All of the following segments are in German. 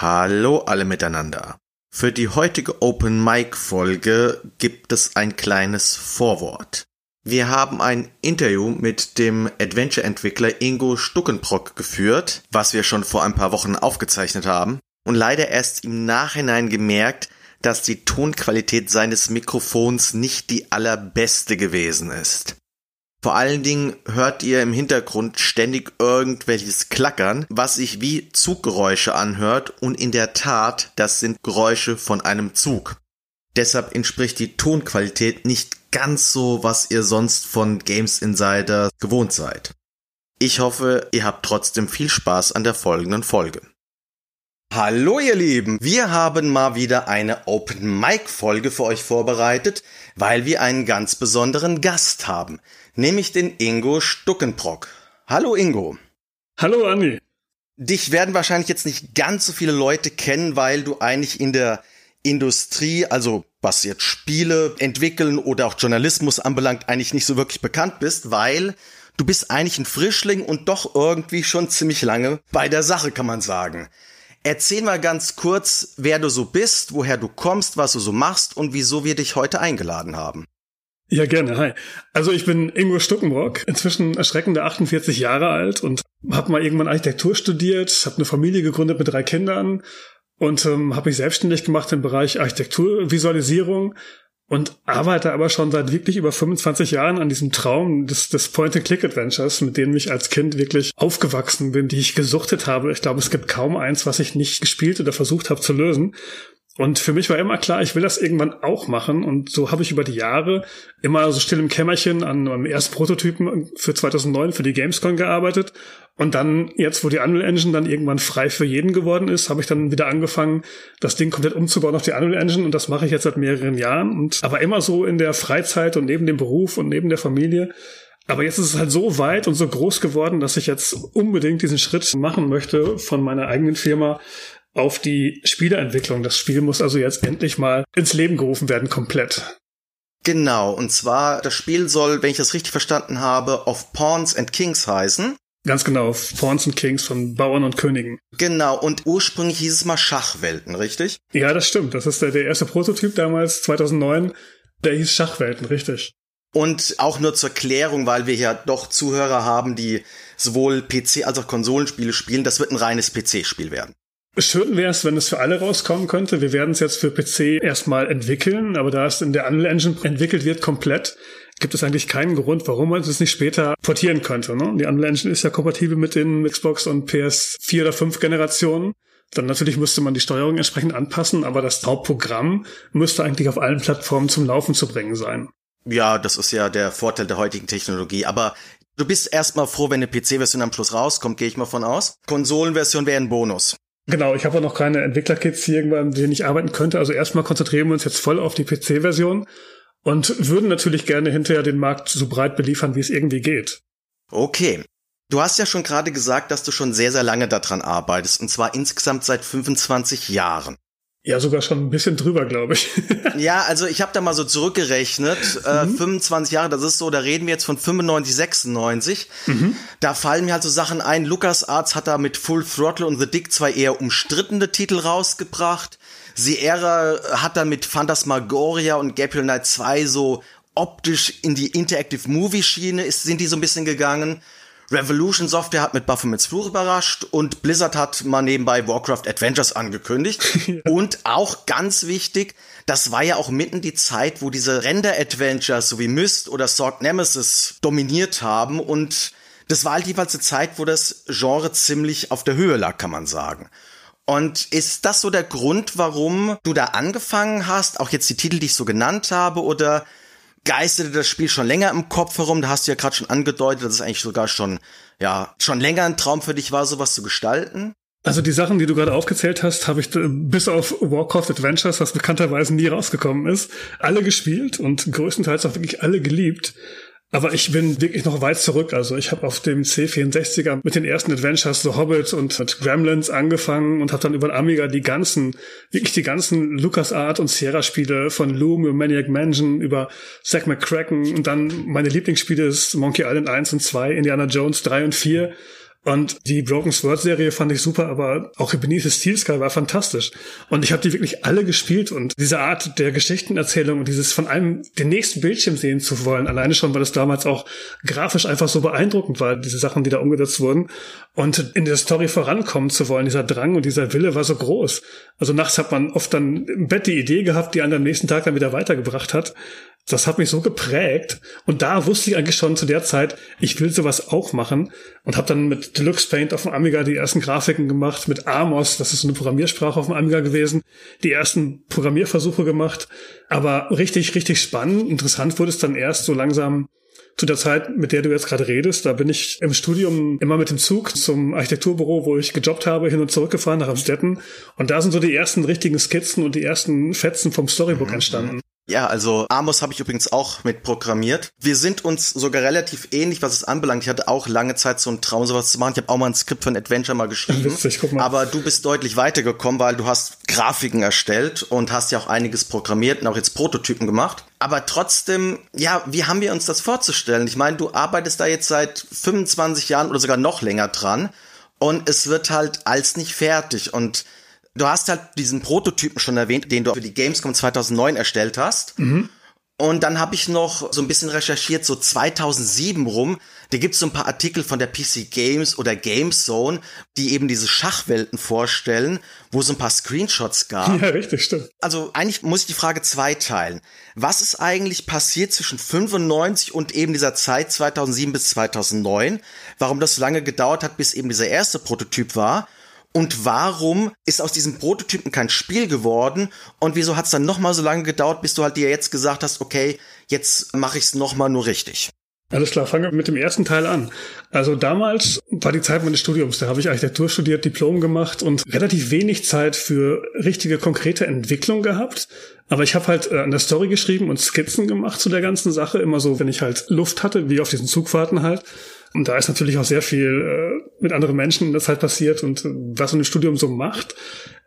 Hallo alle miteinander. Für die heutige Open Mic Folge gibt es ein kleines Vorwort. Wir haben ein Interview mit dem Adventure-Entwickler Ingo Stuckenbrock geführt, was wir schon vor ein paar Wochen aufgezeichnet haben, und leider erst im Nachhinein gemerkt, dass die Tonqualität seines Mikrofons nicht die allerbeste gewesen ist. Vor allen Dingen hört ihr im Hintergrund ständig irgendwelches Klackern, was sich wie Zuggeräusche anhört und in der Tat, das sind Geräusche von einem Zug. Deshalb entspricht die Tonqualität nicht ganz so, was ihr sonst von Games Insider gewohnt seid. Ich hoffe, ihr habt trotzdem viel Spaß an der folgenden Folge. Hallo ihr Lieben, wir haben mal wieder eine Open Mic Folge für euch vorbereitet, weil wir einen ganz besonderen Gast haben, nämlich den Ingo Stuckenbrock. Hallo Ingo. Hallo Andi. Dich werden wahrscheinlich jetzt nicht ganz so viele Leute kennen, weil du eigentlich in der Industrie, also was jetzt Spiele entwickeln oder auch Journalismus anbelangt, eigentlich nicht so wirklich bekannt bist, weil du bist eigentlich ein Frischling und doch irgendwie schon ziemlich lange bei der Sache, kann man sagen. Erzähl mal ganz kurz, wer du so bist, woher du kommst, was du so machst und wieso wir dich heute eingeladen haben. Ja, gerne. Hi. Also ich bin Ingo Stuckenbrock, inzwischen erschreckende 48 Jahre alt und habe mal irgendwann Architektur studiert, habe eine Familie gegründet mit drei Kindern und ähm, habe mich selbstständig gemacht im Bereich Architekturvisualisierung und arbeite aber schon seit wirklich über 25 Jahren an diesem Traum des, des Point-and-Click-Adventures, mit denen ich als Kind wirklich aufgewachsen bin, die ich gesuchtet habe. Ich glaube, es gibt kaum eins, was ich nicht gespielt oder versucht habe zu lösen. Und für mich war immer klar, ich will das irgendwann auch machen. Und so habe ich über die Jahre immer so still im Kämmerchen an meinem ersten Prototypen für 2009 für die Gamescom gearbeitet. Und dann, jetzt, wo die Unreal Engine dann irgendwann frei für jeden geworden ist, habe ich dann wieder angefangen, das Ding komplett umzubauen auf die Unreal Engine. Und das mache ich jetzt seit mehreren Jahren. Und aber immer so in der Freizeit und neben dem Beruf und neben der Familie. Aber jetzt ist es halt so weit und so groß geworden, dass ich jetzt unbedingt diesen Schritt machen möchte von meiner eigenen Firma auf die Spieleentwicklung. Das Spiel muss also jetzt endlich mal ins Leben gerufen werden, komplett. Genau, und zwar, das Spiel soll, wenn ich das richtig verstanden habe, of Pawns and Kings heißen. Ganz genau, Pawns and Kings von Bauern und Königen. Genau, und ursprünglich hieß es mal Schachwelten, richtig? Ja, das stimmt. Das ist der, der erste Prototyp damals, 2009. Der hieß Schachwelten, richtig. Und auch nur zur Klärung, weil wir ja doch Zuhörer haben, die sowohl PC als auch Konsolenspiele spielen, das wird ein reines PC-Spiel werden. Schön wäre es, wenn es für alle rauskommen könnte. Wir werden es jetzt für PC erstmal entwickeln, aber da es in der Unreal Engine entwickelt wird komplett, gibt es eigentlich keinen Grund, warum man es nicht später portieren könnte. Ne? Die Unreal Engine ist ja kompatibel mit den Xbox und PS4 oder 5 Generationen. Dann natürlich müsste man die Steuerung entsprechend anpassen, aber das Hauptprogramm müsste eigentlich auf allen Plattformen zum Laufen zu bringen sein. Ja, das ist ja der Vorteil der heutigen Technologie. Aber du bist erstmal froh, wenn eine PC-Version am Schluss rauskommt, gehe ich mal von aus. Konsolenversion wäre ein Bonus. Genau, ich habe auch noch keine Entwicklerkits hier irgendwann, mit denen ich arbeiten könnte. Also erstmal konzentrieren wir uns jetzt voll auf die PC-Version und würden natürlich gerne hinterher den Markt so breit beliefern, wie es irgendwie geht. Okay. Du hast ja schon gerade gesagt, dass du schon sehr, sehr lange daran arbeitest, und zwar insgesamt seit 25 Jahren. Ja, sogar schon ein bisschen drüber, glaube ich. ja, also ich habe da mal so zurückgerechnet. Äh, mhm. 25 Jahre, das ist so, da reden wir jetzt von 95, 96. Mhm. Da fallen mir halt so Sachen ein. Lucas Arts hat da mit Full Throttle und The Dick zwei eher umstrittene Titel rausgebracht. Sierra hat da mit Phantasmagoria und Gabriel Knight 2 so optisch in die Interactive Movie Schiene ist, sind die so ein bisschen gegangen. Revolution Software hat mit Baphomets Fluch überrascht und Blizzard hat mal nebenbei Warcraft Adventures angekündigt. ja. Und auch ganz wichtig, das war ja auch mitten die Zeit, wo diese Render-Adventures so wie Myst oder Sword Nemesis dominiert haben und das war halt jeweils eine Zeit, wo das Genre ziemlich auf der Höhe lag, kann man sagen. Und ist das so der Grund, warum du da angefangen hast, auch jetzt die Titel, die ich so genannt habe, oder geisterte das Spiel schon länger im Kopf herum. Da hast du ja gerade schon angedeutet, dass es eigentlich sogar schon, ja, schon länger ein Traum für dich war, sowas zu gestalten. Also die Sachen, die du gerade aufgezählt hast, habe ich äh, bis auf Warcraft Adventures, was bekannterweise nie rausgekommen ist, alle gespielt und größtenteils auch wirklich alle geliebt. Aber ich bin wirklich noch weit zurück. Also ich habe auf dem C64er mit den ersten Adventures The Hobbit und mit Gremlins angefangen und habe dann über den Amiga die ganzen, wirklich die ganzen LucasArt und Sierra-Spiele von Loom über Maniac Mansion über Zack McCracken und dann meine Lieblingsspiele ist Monkey Island 1 und 2, Indiana Jones 3 und 4 Und die Broken Sword Serie fand ich super, aber auch Beneath Steel Sky war fantastisch. Und ich habe die wirklich alle gespielt und diese Art der Geschichtenerzählung und dieses von einem den nächsten Bildschirm sehen zu wollen, alleine schon, weil es damals auch grafisch einfach so beeindruckend war, diese Sachen, die da umgesetzt wurden. Und in der Story vorankommen zu wollen, dieser Drang und dieser Wille war so groß. Also nachts hat man oft dann im Bett die Idee gehabt, die einen am nächsten Tag dann wieder weitergebracht hat das hat mich so geprägt. Und da wusste ich eigentlich schon zu der Zeit, ich will sowas auch machen. Und habe dann mit Deluxe Paint auf dem Amiga die ersten Grafiken gemacht, mit Amos, das ist so eine Programmiersprache auf dem Amiga gewesen, die ersten Programmierversuche gemacht. Aber richtig, richtig spannend, interessant wurde es dann erst so langsam zu der Zeit, mit der du jetzt gerade redest, da bin ich im Studium immer mit dem Zug zum Architekturbüro, wo ich gejobbt habe, hin und zurück gefahren nach Amstetten. Und da sind so die ersten richtigen Skizzen und die ersten Fetzen vom Storybook mhm. entstanden. Ja, also Amos habe ich übrigens auch mit programmiert. Wir sind uns sogar relativ ähnlich, was es anbelangt. Ich hatte auch lange Zeit so einen Traum, sowas zu machen. Ich habe auch mal ein Skript für ein Adventure mal geschrieben. Witzig, guck mal. Aber du bist deutlich weitergekommen, weil du hast Grafiken erstellt und hast ja auch einiges programmiert und auch jetzt Prototypen gemacht. Aber trotzdem, ja, wie haben wir uns das vorzustellen? Ich meine, du arbeitest da jetzt seit 25 Jahren oder sogar noch länger dran und es wird halt als nicht fertig und Du hast halt diesen Prototypen schon erwähnt, den du für die Gamescom 2009 erstellt hast. Mhm. Und dann habe ich noch so ein bisschen recherchiert, so 2007 rum. Da gibt's so ein paar Artikel von der PC Games oder Gamezone, die eben diese Schachwelten vorstellen, wo so ein paar Screenshots gab. Ja, richtig, stimmt. Also eigentlich muss ich die Frage zweiteilen. Was ist eigentlich passiert zwischen 95 und eben dieser Zeit 2007 bis 2009? Warum das so lange gedauert hat, bis eben dieser erste Prototyp war? Und warum ist aus diesem Prototypen kein Spiel geworden? Und wieso hat es dann nochmal so lange gedauert, bis du halt dir jetzt gesagt hast, okay, jetzt mache ich es nochmal nur richtig? Alles klar, fangen wir mit dem ersten Teil an. Also damals war die Zeit meines Studiums, da habe ich Architektur studiert, Diplom gemacht und relativ wenig Zeit für richtige konkrete Entwicklung gehabt. Aber ich habe halt äh, an der Story geschrieben und Skizzen gemacht zu der ganzen Sache, immer so, wenn ich halt Luft hatte, wie auf diesen Zugfahrten halt. Und da ist natürlich auch sehr viel äh, mit anderen Menschen der Zeit passiert und äh, was so ein Studium so macht.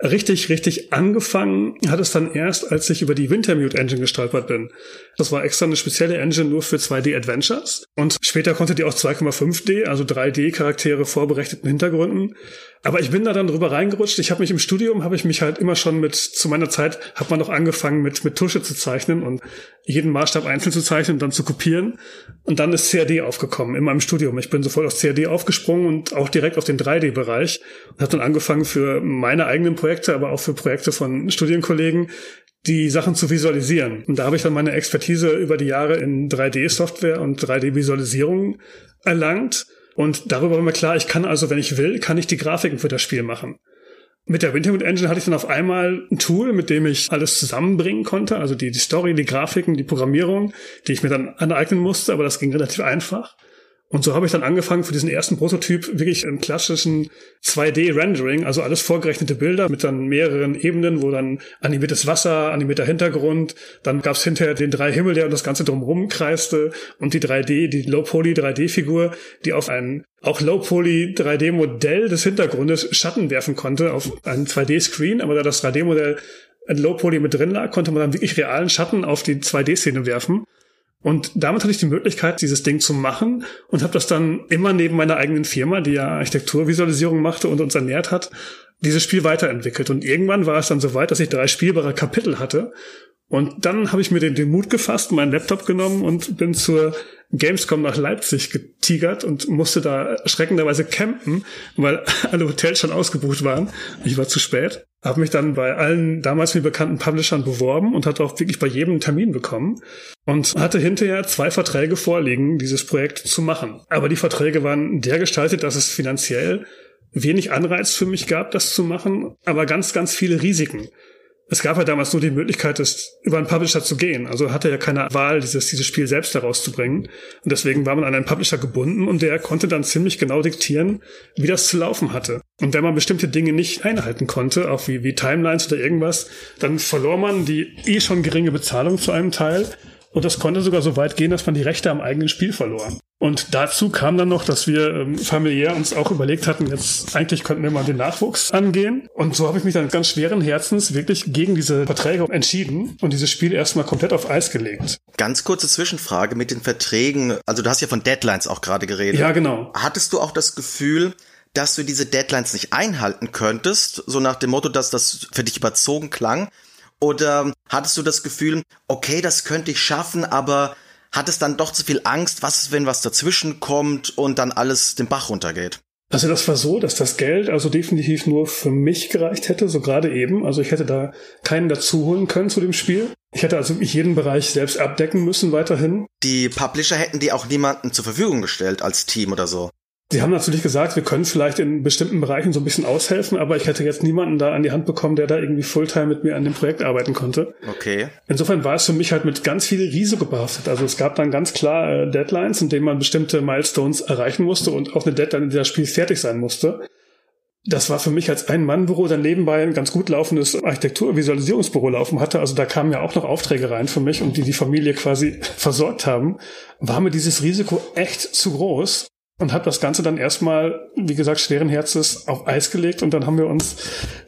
Richtig, richtig angefangen hat es dann erst, als ich über die Wintermute Engine gestolpert bin. Das war extra eine spezielle Engine nur für 2D Adventures. Und später konnte die auch 2,5D, also 3D Charaktere vorberechteten Hintergründen. Aber ich bin da dann drüber reingerutscht. Ich habe mich im Studium, habe ich mich halt immer schon mit, zu meiner Zeit hat man noch angefangen mit, mit Tusche zu zeichnen und jeden Maßstab einzeln zu zeichnen und dann zu kopieren. Und dann ist CAD aufgekommen in meinem Studium. Ich bin sofort auf CAD aufgesprungen und auch direkt auf den 3D-Bereich und habe dann angefangen für meine eigenen Projekte, aber auch für Projekte von Studienkollegen, die Sachen zu visualisieren. Und da habe ich dann meine Expertise über die Jahre in 3D-Software und 3D-Visualisierung erlangt und darüber war mir klar, ich kann also, wenn ich will, kann ich die Grafiken für das Spiel machen. Mit der Winterwood Engine hatte ich dann auf einmal ein Tool, mit dem ich alles zusammenbringen konnte, also die, die Story, die Grafiken, die Programmierung, die ich mir dann aneignen musste, aber das ging relativ einfach. Und so habe ich dann angefangen für diesen ersten Prototyp wirklich im klassischen 2D-Rendering, also alles vorgerechnete Bilder mit dann mehreren Ebenen, wo dann animiertes Wasser, animierter Hintergrund, dann gab es hinterher den drei Himmel, der das Ganze drumherum kreiste und die 3D, die Low-Poly 3D-Figur, die auf ein auch Low-Poly 3D-Modell des Hintergrundes Schatten werfen konnte auf einen 2D-Screen, aber da das 3D-Modell ein Low-Poly mit drin lag, konnte man dann wirklich realen Schatten auf die 2D-Szene werfen. Und damit hatte ich die Möglichkeit, dieses Ding zu machen und habe das dann immer neben meiner eigenen Firma, die ja Architekturvisualisierung machte und uns ernährt hat, dieses Spiel weiterentwickelt. Und irgendwann war es dann so weit, dass ich drei spielbare Kapitel hatte. Und dann habe ich mir den, den Mut gefasst, meinen Laptop genommen und bin zur Gamescom nach Leipzig getigert und musste da erschreckenderweise campen, weil alle Hotels schon ausgebucht waren. Ich war zu spät. Habe mich dann bei allen damals mir bekannten Publishern beworben und hatte auch wirklich bei jedem einen Termin bekommen und hatte hinterher zwei Verträge vorliegen, dieses Projekt zu machen. Aber die Verträge waren der gestaltet, dass es finanziell wenig Anreiz für mich gab, das zu machen, aber ganz, ganz viele Risiken es gab ja damals nur die Möglichkeit, das über einen Publisher zu gehen. Also hatte ja keine Wahl, dieses, dieses Spiel selbst herauszubringen. Und deswegen war man an einen Publisher gebunden und der konnte dann ziemlich genau diktieren, wie das zu laufen hatte. Und wenn man bestimmte Dinge nicht einhalten konnte, auch wie, wie Timelines oder irgendwas, dann verlor man die eh schon geringe Bezahlung zu einem Teil. Und das konnte sogar so weit gehen, dass man die Rechte am eigenen Spiel verlor. Und dazu kam dann noch, dass wir ähm, familiär uns auch überlegt hatten, jetzt eigentlich könnten wir mal den Nachwuchs angehen. Und so habe ich mich dann ganz schweren Herzens wirklich gegen diese Verträge entschieden und dieses Spiel erstmal komplett auf Eis gelegt. Ganz kurze Zwischenfrage mit den Verträgen. Also du hast ja von Deadlines auch gerade geredet. Ja, genau. Hattest du auch das Gefühl, dass du diese Deadlines nicht einhalten könntest, so nach dem Motto, dass das für dich überzogen klang? Oder hattest du das Gefühl, okay, das könnte ich schaffen, aber hat es dann doch zu viel Angst, was ist, wenn was dazwischen kommt und dann alles den Bach runtergeht? Also das war so, dass das Geld also definitiv nur für mich gereicht hätte, so gerade eben. Also ich hätte da keinen dazu holen können zu dem Spiel. Ich hätte also jeden Bereich selbst abdecken müssen weiterhin. Die Publisher hätten die auch niemanden zur Verfügung gestellt als Team oder so. Sie haben natürlich gesagt, wir können vielleicht in bestimmten Bereichen so ein bisschen aushelfen, aber ich hätte jetzt niemanden da an die Hand bekommen, der da irgendwie Fulltime mit mir an dem Projekt arbeiten konnte. Okay. Insofern war es für mich halt mit ganz viel Risiko behaftet. Also es gab dann ganz klar äh, Deadlines, in denen man bestimmte Milestones erreichen musste und auch eine Deadline, in der das Spiel fertig sein musste. Das war für mich als Ein-Mann-Büro dann nebenbei ein ganz gut laufendes Architektur-Visualisierungsbüro laufen hatte. Also da kamen ja auch noch Aufträge rein für mich und die die Familie quasi versorgt haben. War mir dieses Risiko echt zu groß und habe das Ganze dann erstmal, wie gesagt, schweren Herzens auf Eis gelegt und dann haben wir uns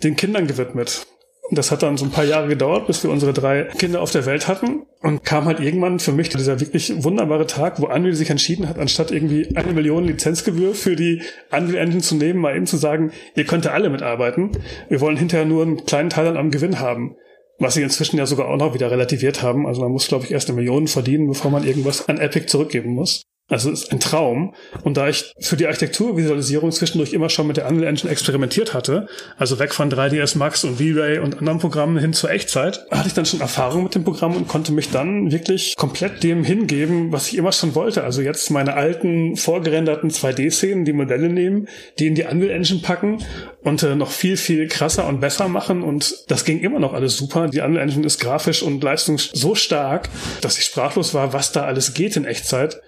den Kindern gewidmet. Das hat dann so ein paar Jahre gedauert, bis wir unsere drei Kinder auf der Welt hatten und kam halt irgendwann für mich dieser wirklich wunderbare Tag, wo Unreal sich entschieden hat, anstatt irgendwie eine Million Lizenzgebühr für die Unreal Engine zu nehmen, mal eben zu sagen, ihr könnt alle mitarbeiten. Wir wollen hinterher nur einen kleinen Teil am Gewinn haben. Was sie inzwischen ja sogar auch noch wieder relativiert haben. Also man muss, glaube ich, erst eine Million verdienen, bevor man irgendwas an Epic zurückgeben muss. Also es ist ein Traum. Und da ich für die Architekturvisualisierung zwischendurch immer schon mit der Unreal Engine experimentiert hatte, also weg von 3ds Max und V-Ray und anderen Programmen hin zur Echtzeit, hatte ich dann schon Erfahrung mit dem Programm und konnte mich dann wirklich komplett dem hingeben, was ich immer schon wollte. Also jetzt meine alten vorgerenderten 2D-Szenen, die Modelle nehmen, die in die Unreal Engine packen und äh, noch viel, viel krasser und besser machen. Und das ging immer noch alles super. Die Unreal Engine ist grafisch und leistungs so stark, dass ich sprachlos war, was da alles geht in Echtzeit.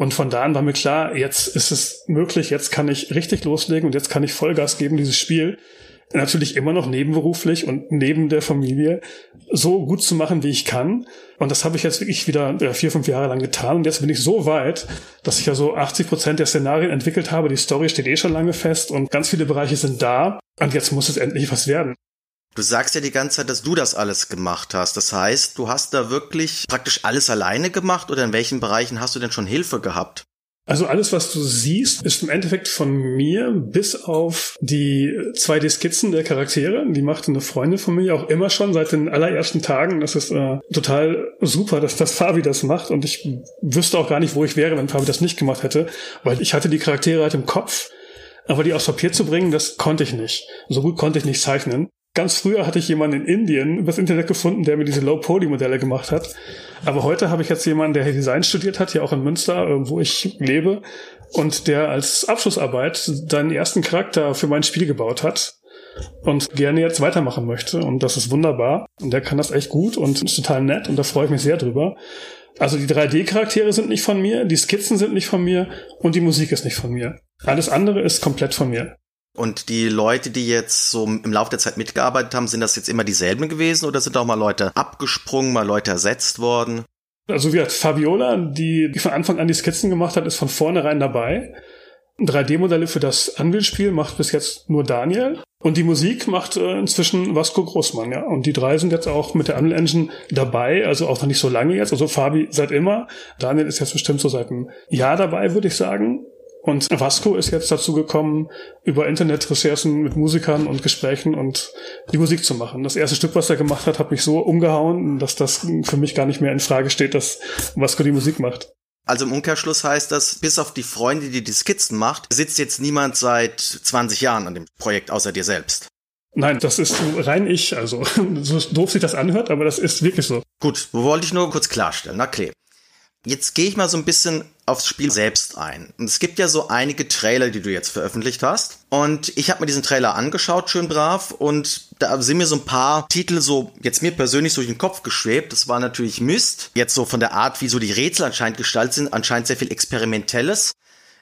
Und von da an war mir klar, jetzt ist es möglich, jetzt kann ich richtig loslegen und jetzt kann ich Vollgas geben, dieses Spiel natürlich immer noch nebenberuflich und neben der Familie so gut zu machen, wie ich kann. Und das habe ich jetzt wirklich wieder ja, vier, fünf Jahre lang getan. Und jetzt bin ich so weit, dass ich ja so 80 Prozent der Szenarien entwickelt habe. Die Story steht eh schon lange fest und ganz viele Bereiche sind da. Und jetzt muss es endlich was werden. Du sagst ja die ganze Zeit, dass du das alles gemacht hast. Das heißt, du hast da wirklich praktisch alles alleine gemacht oder in welchen Bereichen hast du denn schon Hilfe gehabt? Also alles, was du siehst, ist im Endeffekt von mir, bis auf die 2D-Skizzen der Charaktere. Die machte eine Freundin von mir auch immer schon seit den allerersten Tagen. Das ist äh, total super, dass das Fabi das macht. Und ich wüsste auch gar nicht, wo ich wäre, wenn Fabi das nicht gemacht hätte. Weil ich hatte die Charaktere halt im Kopf. Aber die aufs Papier zu bringen, das konnte ich nicht. So gut konnte ich nicht zeichnen. Ganz früher hatte ich jemanden in Indien übers Internet gefunden, der mir diese Low-Poly-Modelle gemacht hat. Aber heute habe ich jetzt jemanden, der Design studiert hat, hier auch in Münster, äh, wo ich lebe, und der als Abschlussarbeit seinen ersten Charakter für mein Spiel gebaut hat und gerne jetzt weitermachen möchte. Und das ist wunderbar. Und der kann das echt gut und ist total nett und da freue ich mich sehr drüber. Also die 3D-Charaktere sind nicht von mir, die Skizzen sind nicht von mir und die Musik ist nicht von mir. Alles andere ist komplett von mir. Und die Leute, die jetzt so im Laufe der Zeit mitgearbeitet haben, sind das jetzt immer dieselben gewesen oder sind auch mal Leute abgesprungen, mal Leute ersetzt worden? Also wie gesagt, Fabiola, die, die von Anfang an die Skizzen gemacht hat, ist von vornherein dabei. 3D-Modelle für das Unreal-Spiel macht bis jetzt nur Daniel. Und die Musik macht äh, inzwischen Vasco Großmann, ja. Und die drei sind jetzt auch mit der Unreal Engine dabei, also auch noch nicht so lange jetzt. Also Fabi seit immer. Daniel ist jetzt bestimmt so seit einem Jahr dabei, würde ich sagen. Und Vasco ist jetzt dazu gekommen, über Internetrecherchen mit Musikern und Gesprächen und die Musik zu machen. Das erste Stück, was er gemacht hat, hat mich so umgehauen, dass das für mich gar nicht mehr in Frage steht, dass Vasco die Musik macht. Also im Umkehrschluss heißt das, bis auf die Freunde, die die Skizzen macht, sitzt jetzt niemand seit 20 Jahren an dem Projekt außer dir selbst. Nein, das ist rein ich, also so doof sich das anhört, aber das ist wirklich so. Gut, wo wollte ich nur kurz klarstellen. Na okay. Jetzt gehe ich mal so ein bisschen aufs Spiel selbst ein. Und es gibt ja so einige Trailer, die du jetzt veröffentlicht hast. Und ich habe mir diesen Trailer angeschaut, schön brav. Und da sind mir so ein paar Titel so jetzt mir persönlich durch den Kopf geschwebt. Das war natürlich Mist. Jetzt so von der Art, wie so die Rätsel anscheinend gestaltet sind, anscheinend sehr viel Experimentelles.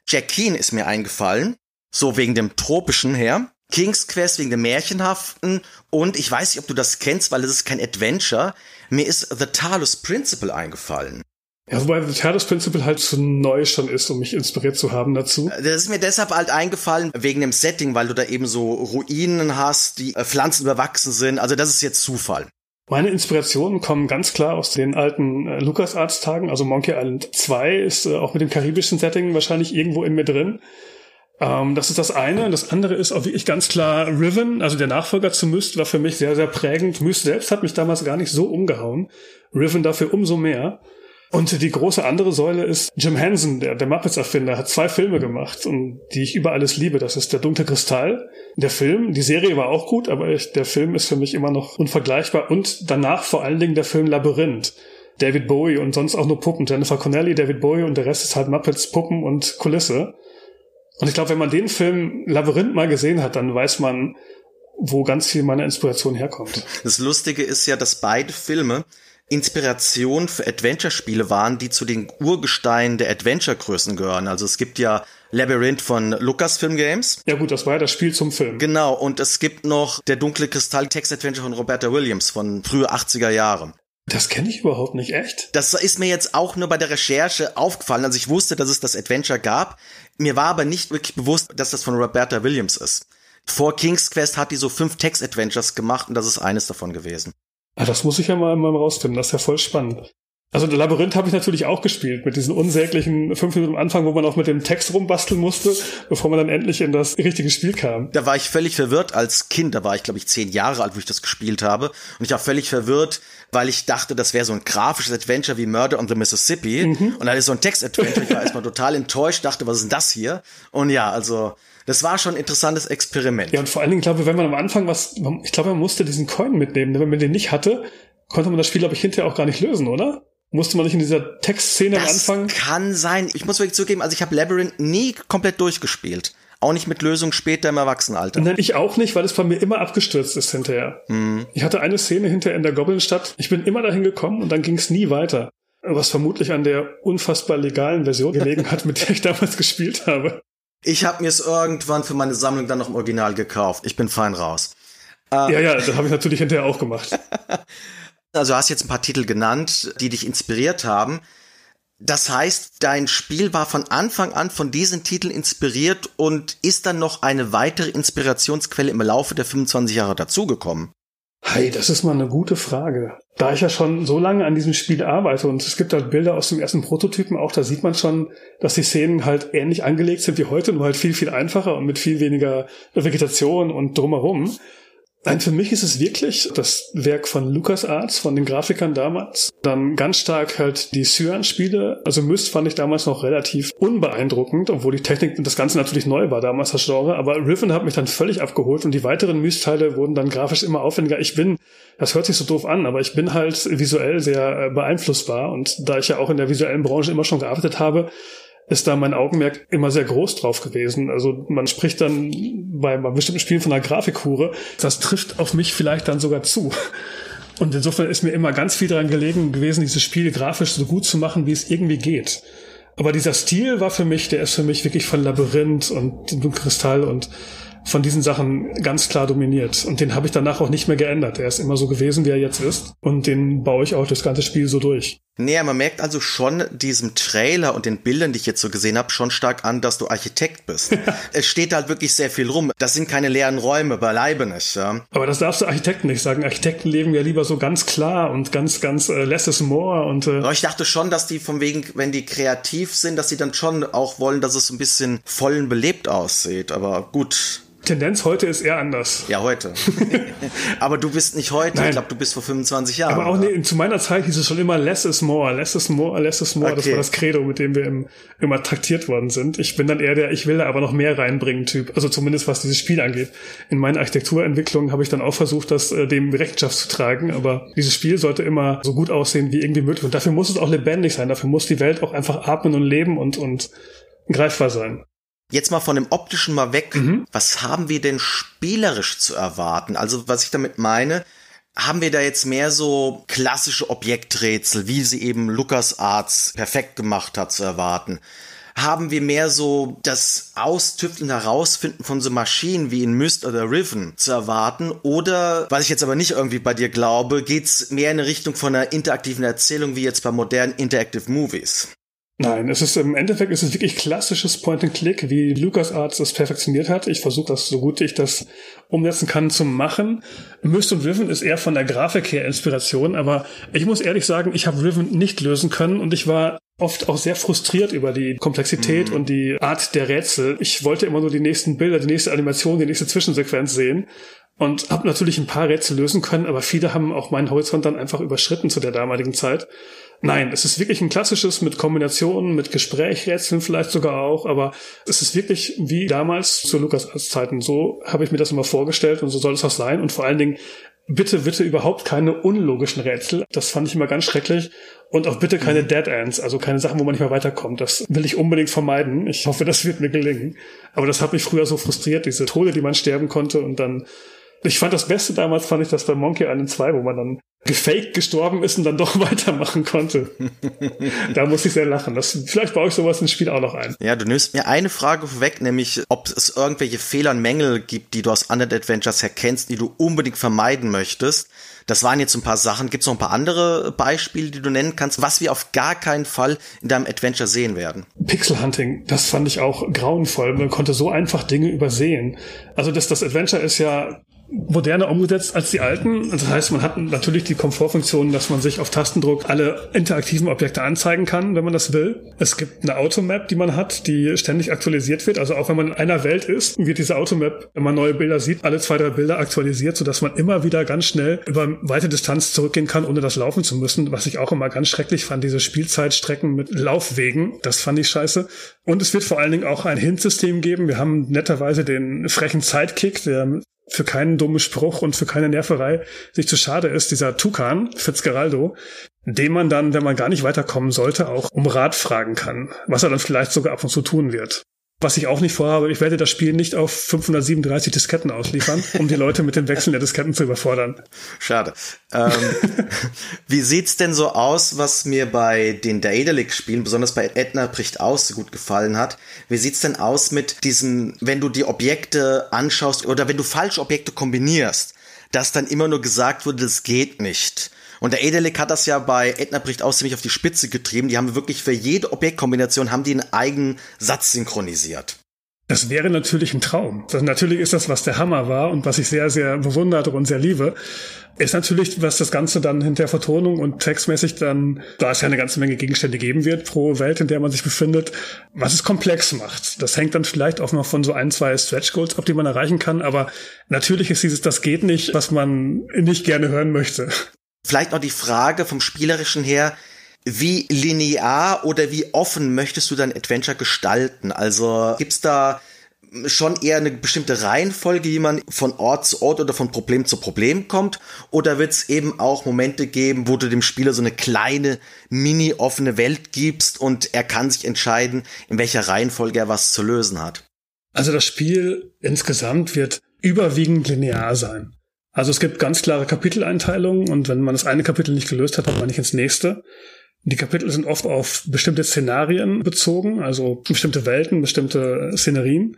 Jack Keen ist mir eingefallen. So wegen dem Tropischen her. King's Quest wegen dem Märchenhaften. Und ich weiß nicht, ob du das kennst, weil es ist kein Adventure. Mir ist The Talos Principle eingefallen. Ja, wobei The Talos Principle halt zu neu schon ist, um mich inspiriert zu haben dazu. Das ist mir deshalb halt eingefallen, wegen dem Setting, weil du da eben so Ruinen hast, die äh, Pflanzen überwachsen sind. Also das ist jetzt Zufall. Meine Inspirationen kommen ganz klar aus den alten äh, LucasArts-Tagen. Also Monkey Island 2 ist äh, auch mit dem karibischen Setting wahrscheinlich irgendwo in mir drin. Ähm, das ist das eine. Das andere ist auch wirklich ganz klar Riven, also der Nachfolger zu Myst, war für mich sehr, sehr prägend. Myst selbst hat mich damals gar nicht so umgehauen. Riven dafür umso mehr. Und die große andere Säule ist Jim Henson, der, der Muppets-Erfinder, hat zwei Filme gemacht, und die ich über alles liebe. Das ist Der dunkle Kristall. Der Film, die Serie war auch gut, aber ich, der Film ist für mich immer noch unvergleichbar. Und danach vor allen Dingen der Film Labyrinth. David Bowie und sonst auch nur Puppen. Jennifer Connelly, David Bowie und der Rest ist halt Muppets, Puppen und Kulisse. Und ich glaube, wenn man den Film Labyrinth mal gesehen hat, dann weiß man, wo ganz viel meiner Inspiration herkommt. Das Lustige ist ja, dass beide Filme Inspiration für Adventure-Spiele waren, die zu den Urgesteinen der Adventure-Größen gehören. Also es gibt ja Labyrinth von Lucasfilm Games. Ja gut, das war ja das Spiel zum Film. Genau, und es gibt noch der dunkle Kristall Text Adventure von Roberta Williams von frühe 80er Jahre. Das kenne ich überhaupt nicht, echt? Das ist mir jetzt auch nur bei der Recherche aufgefallen. Also ich wusste, dass es das Adventure gab. Mir war aber nicht wirklich bewusst, dass das von Roberta Williams ist. Vor King's Quest hat die so fünf Text-Adventures gemacht und das ist eines davon gewesen. Ah, das muss ich ja mal, mal rausfinden. Das ist ja voll spannend. Also der Labyrinth habe ich natürlich auch gespielt, mit diesen unsäglichen fünf Minuten am Anfang, wo man auch mit dem Text rumbasteln musste, bevor man dann endlich in das richtige Spiel kam. Da war ich völlig verwirrt als Kind, da war ich glaube ich zehn Jahre alt, wo ich das gespielt habe. Und ich war völlig verwirrt, weil ich dachte, das wäre so ein grafisches Adventure wie Murder on the Mississippi. Mhm. Und dann ist so ein Text-Adventure, ich war erstmal total enttäuscht, dachte, was ist denn das hier? Und ja, also das war schon ein interessantes Experiment. Ja, und vor allen Dingen, glaube ich, wenn man am Anfang was, ich glaube, man musste diesen Coin mitnehmen. Wenn man den nicht hatte, konnte man das Spiel, glaube ich, hinterher auch gar nicht lösen, oder? Musste man nicht in dieser Textszene am Anfang? kann sein. Ich muss wirklich zugeben, also ich habe Labyrinth nie komplett durchgespielt. Auch nicht mit Lösung später im Erwachsenenalter. Nein, ich auch nicht, weil es bei mir immer abgestürzt ist hinterher. Mhm. Ich hatte eine Szene hinterher in der Goblinstadt. Ich bin immer dahin gekommen und dann ging es nie weiter. Was vermutlich an der unfassbar legalen Version gelegen hat, mit der ich damals gespielt habe. Ich habe mir es irgendwann für meine Sammlung dann noch im Original gekauft. Ich bin fein raus. Äh, ja, ja, das habe ich natürlich hinterher auch gemacht. also du hast jetzt ein paar Titel genannt, die dich inspiriert haben. Das heißt, dein Spiel war von Anfang an von diesen Titeln inspiriert und ist dann noch eine weitere Inspirationsquelle im Laufe der 25 Jahre dazugekommen? Hey, das ist mal eine gute Frage. Da ich ja schon so lange an diesem Spiel arbeite und es gibt halt Bilder aus dem ersten Prototypen auch, da sieht man schon, dass die Szenen halt ähnlich angelegt sind wie heute, nur halt viel, viel einfacher und mit viel weniger Vegetation und drumherum. Nein, für mich ist es wirklich das Werk von LucasArts, von den Grafikern damals. Dann ganz stark halt die Cyan-Spiele. Also Myst fand ich damals noch relativ unbeeindruckend, obwohl die Technik und das Ganze natürlich neu war damals das Genre. Aber Riven hat mich dann völlig abgeholt und die weiteren Myst-Teile wurden dann grafisch immer aufwendiger. Ich bin, das hört sich so doof an, aber ich bin halt visuell sehr äh, beeinflussbar und da ich ja auch in der visuellen Branche immer schon gearbeitet habe, ist da mein Augenmerk immer sehr groß drauf gewesen. Also man spricht dann bei, bestimmten Spielen von einer Grafikhure. Das trifft auf mich vielleicht dann sogar zu. Und insofern ist mir immer ganz viel daran gelegen gewesen, dieses Spiel grafisch so gut zu machen, wie es irgendwie geht. Aber dieser Stil war für mich, der ist für mich wirklich von Labyrinth und Kristall und von diesen Sachen ganz klar dominiert. Und den habe ich danach auch nicht mehr geändert. Er ist immer so gewesen, wie er jetzt ist. Und den baue ich auch das ganze Spiel so durch. Naja, man merkt also schon diesem Trailer und den Bildern, die ich jetzt so gesehen habe, schon stark an, dass du Architekt bist. es steht halt wirklich sehr viel rum. Das sind keine leeren Räume, beileibe nicht. Ja. Aber das darfst du Architekten nicht sagen. Architekten leben ja lieber so ganz klar und ganz, ganz äh, less is more. Und, äh Aber ich dachte schon, dass die von wegen, wenn die kreativ sind, dass sie dann schon auch wollen, dass es so ein bisschen vollen belebt aussieht. Aber gut, Tendenz heute ist eher anders. Ja, heute. aber du bist nicht heute. Nein. Ich glaube, du bist vor 25 Jahren. Aber auch nee, zu meiner Zeit hieß es schon immer less is more, less is more, less is more. Okay. Das war das Credo, mit dem wir im, immer traktiert worden sind. Ich bin dann eher der, ich will da aber noch mehr reinbringen Typ. Also zumindest was dieses Spiel angeht. In meiner Architekturentwicklung habe ich dann auch versucht, das äh, dem Rechenschaft zu tragen. Aber dieses Spiel sollte immer so gut aussehen wie irgendwie möglich. Und dafür muss es auch lebendig sein. Dafür muss die Welt auch einfach atmen und leben und, und greifbar sein. Jetzt mal von dem optischen mal weg. Mhm. Was haben wir denn spielerisch zu erwarten? Also was ich damit meine, haben wir da jetzt mehr so klassische Objekträtsel, wie sie eben LucasArts perfekt gemacht hat, zu erwarten? haben wir mehr so das Austüfteln, Herausfinden von so Maschinen wie in Myst oder Riven zu erwarten? Oder, was ich jetzt aber nicht irgendwie bei dir glaube, geht's mehr in eine Richtung von einer interaktiven Erzählung wie jetzt bei modernen Interactive Movies? Nein, es ist im Endeffekt ist es wirklich klassisches Point-and-Click, wie LucasArts das perfektioniert hat. Ich versuche das so gut ich das umsetzen kann zu machen. Myst und Riven ist eher von der Grafik her Inspiration, aber ich muss ehrlich sagen, ich habe Riven nicht lösen können und ich war oft auch sehr frustriert über die Komplexität mhm. und die Art der Rätsel. Ich wollte immer nur die nächsten Bilder, die nächste Animation, die nächste Zwischensequenz sehen und habe natürlich ein paar Rätsel lösen können, aber viele haben auch meinen Horizont dann einfach überschritten zu der damaligen Zeit. Nein, es ist wirklich ein klassisches mit Kombinationen, mit Gesprächrätseln vielleicht sogar auch, aber es ist wirklich wie damals zu Lukas Zeiten. So habe ich mir das immer vorgestellt und so soll es auch sein. Und vor allen Dingen, bitte, bitte überhaupt keine unlogischen Rätsel. Das fand ich immer ganz schrecklich. Und auch bitte keine mhm. Dead Ends, also keine Sachen, wo man nicht mehr weiterkommt. Das will ich unbedingt vermeiden. Ich hoffe, das wird mir gelingen. Aber das hat mich früher so frustriert, diese Tode, die man sterben konnte und dann ich fand das Beste damals, fand ich das bei Monkey Island 2, wo man dann gefaked gestorben ist und dann doch weitermachen konnte. da muss ich sehr lachen. Das, vielleicht baue ich sowas ins Spiel auch noch ein. Ja, du nimmst mir eine Frage vorweg, nämlich ob es irgendwelche Fehler und Mängel gibt, die du aus anderen Adventures erkennst, die du unbedingt vermeiden möchtest. Das waren jetzt ein paar Sachen. Gibt es noch ein paar andere Beispiele, die du nennen kannst, was wir auf gar keinen Fall in deinem Adventure sehen werden? Pixel Hunting, das fand ich auch grauenvoll. Man konnte so einfach Dinge übersehen. Also das, das Adventure ist ja moderner umgesetzt als die alten. Das heißt, man hat natürlich die Komfortfunktion, dass man sich auf Tastendruck alle interaktiven Objekte anzeigen kann, wenn man das will. Es gibt eine Automap, die man hat, die ständig aktualisiert wird. Also auch wenn man in einer Welt ist, wird diese Automap, wenn man neue Bilder sieht, alle zwei, drei Bilder aktualisiert, sodass man immer wieder ganz schnell über weite Distanz zurückgehen kann, ohne das laufen zu müssen. Was ich auch immer ganz schrecklich fand, diese Spielzeitstrecken mit Laufwegen. Das fand ich scheiße. Und es wird vor allen Dingen auch ein Hint-System geben. Wir haben netterweise den frechen Sidekick, der für keinen dummen Spruch und für keine Nerverei sich zu schade ist, dieser Tukan, Fitzgeraldo, dem man dann, wenn man gar nicht weiterkommen sollte, auch um Rat fragen kann, was er dann vielleicht sogar ab und zu tun wird. Was ich auch nicht vorhabe, ich werde das Spiel nicht auf 537 Disketten ausliefern, um die Leute mit dem Wechseln der Disketten zu überfordern. Schade. Ähm, wie sieht's denn so aus, was mir bei den Daedalic-Spielen, besonders bei Edna bricht aus, so gut gefallen hat? Wie sieht's denn aus mit diesen, wenn du die Objekte anschaust oder wenn du falsche Objekte kombinierst, dass dann immer nur gesagt wurde, das geht nicht? Und der Edelik hat das ja bei Edna bricht aus ziemlich auf die Spitze getrieben. Die haben wirklich für jede Objektkombination haben die einen eigenen Satz synchronisiert. Das wäre natürlich ein Traum. Das, natürlich ist das, was der Hammer war und was ich sehr, sehr bewundere und sehr liebe. Ist natürlich, was das Ganze dann hinter Vertonung und textmäßig dann, da es ja eine ganze Menge Gegenstände geben wird pro Welt, in der man sich befindet, was es komplex macht. Das hängt dann vielleicht auch noch von so ein, zwei Stretch Goals ab, die man erreichen kann, aber natürlich ist dieses, das geht nicht, was man nicht gerne hören möchte. Vielleicht noch die Frage vom Spielerischen her, wie linear oder wie offen möchtest du dein Adventure gestalten? Also gibt's da schon eher eine bestimmte Reihenfolge, wie man von Ort zu Ort oder von Problem zu Problem kommt? Oder wird's eben auch Momente geben, wo du dem Spieler so eine kleine, mini offene Welt gibst und er kann sich entscheiden, in welcher Reihenfolge er was zu lösen hat? Also das Spiel insgesamt wird überwiegend linear sein. Also es gibt ganz klare Kapiteleinteilungen und wenn man das eine Kapitel nicht gelöst hat, kommt man nicht ins nächste. Die Kapitel sind oft auf bestimmte Szenarien bezogen, also bestimmte Welten, bestimmte Szenerien.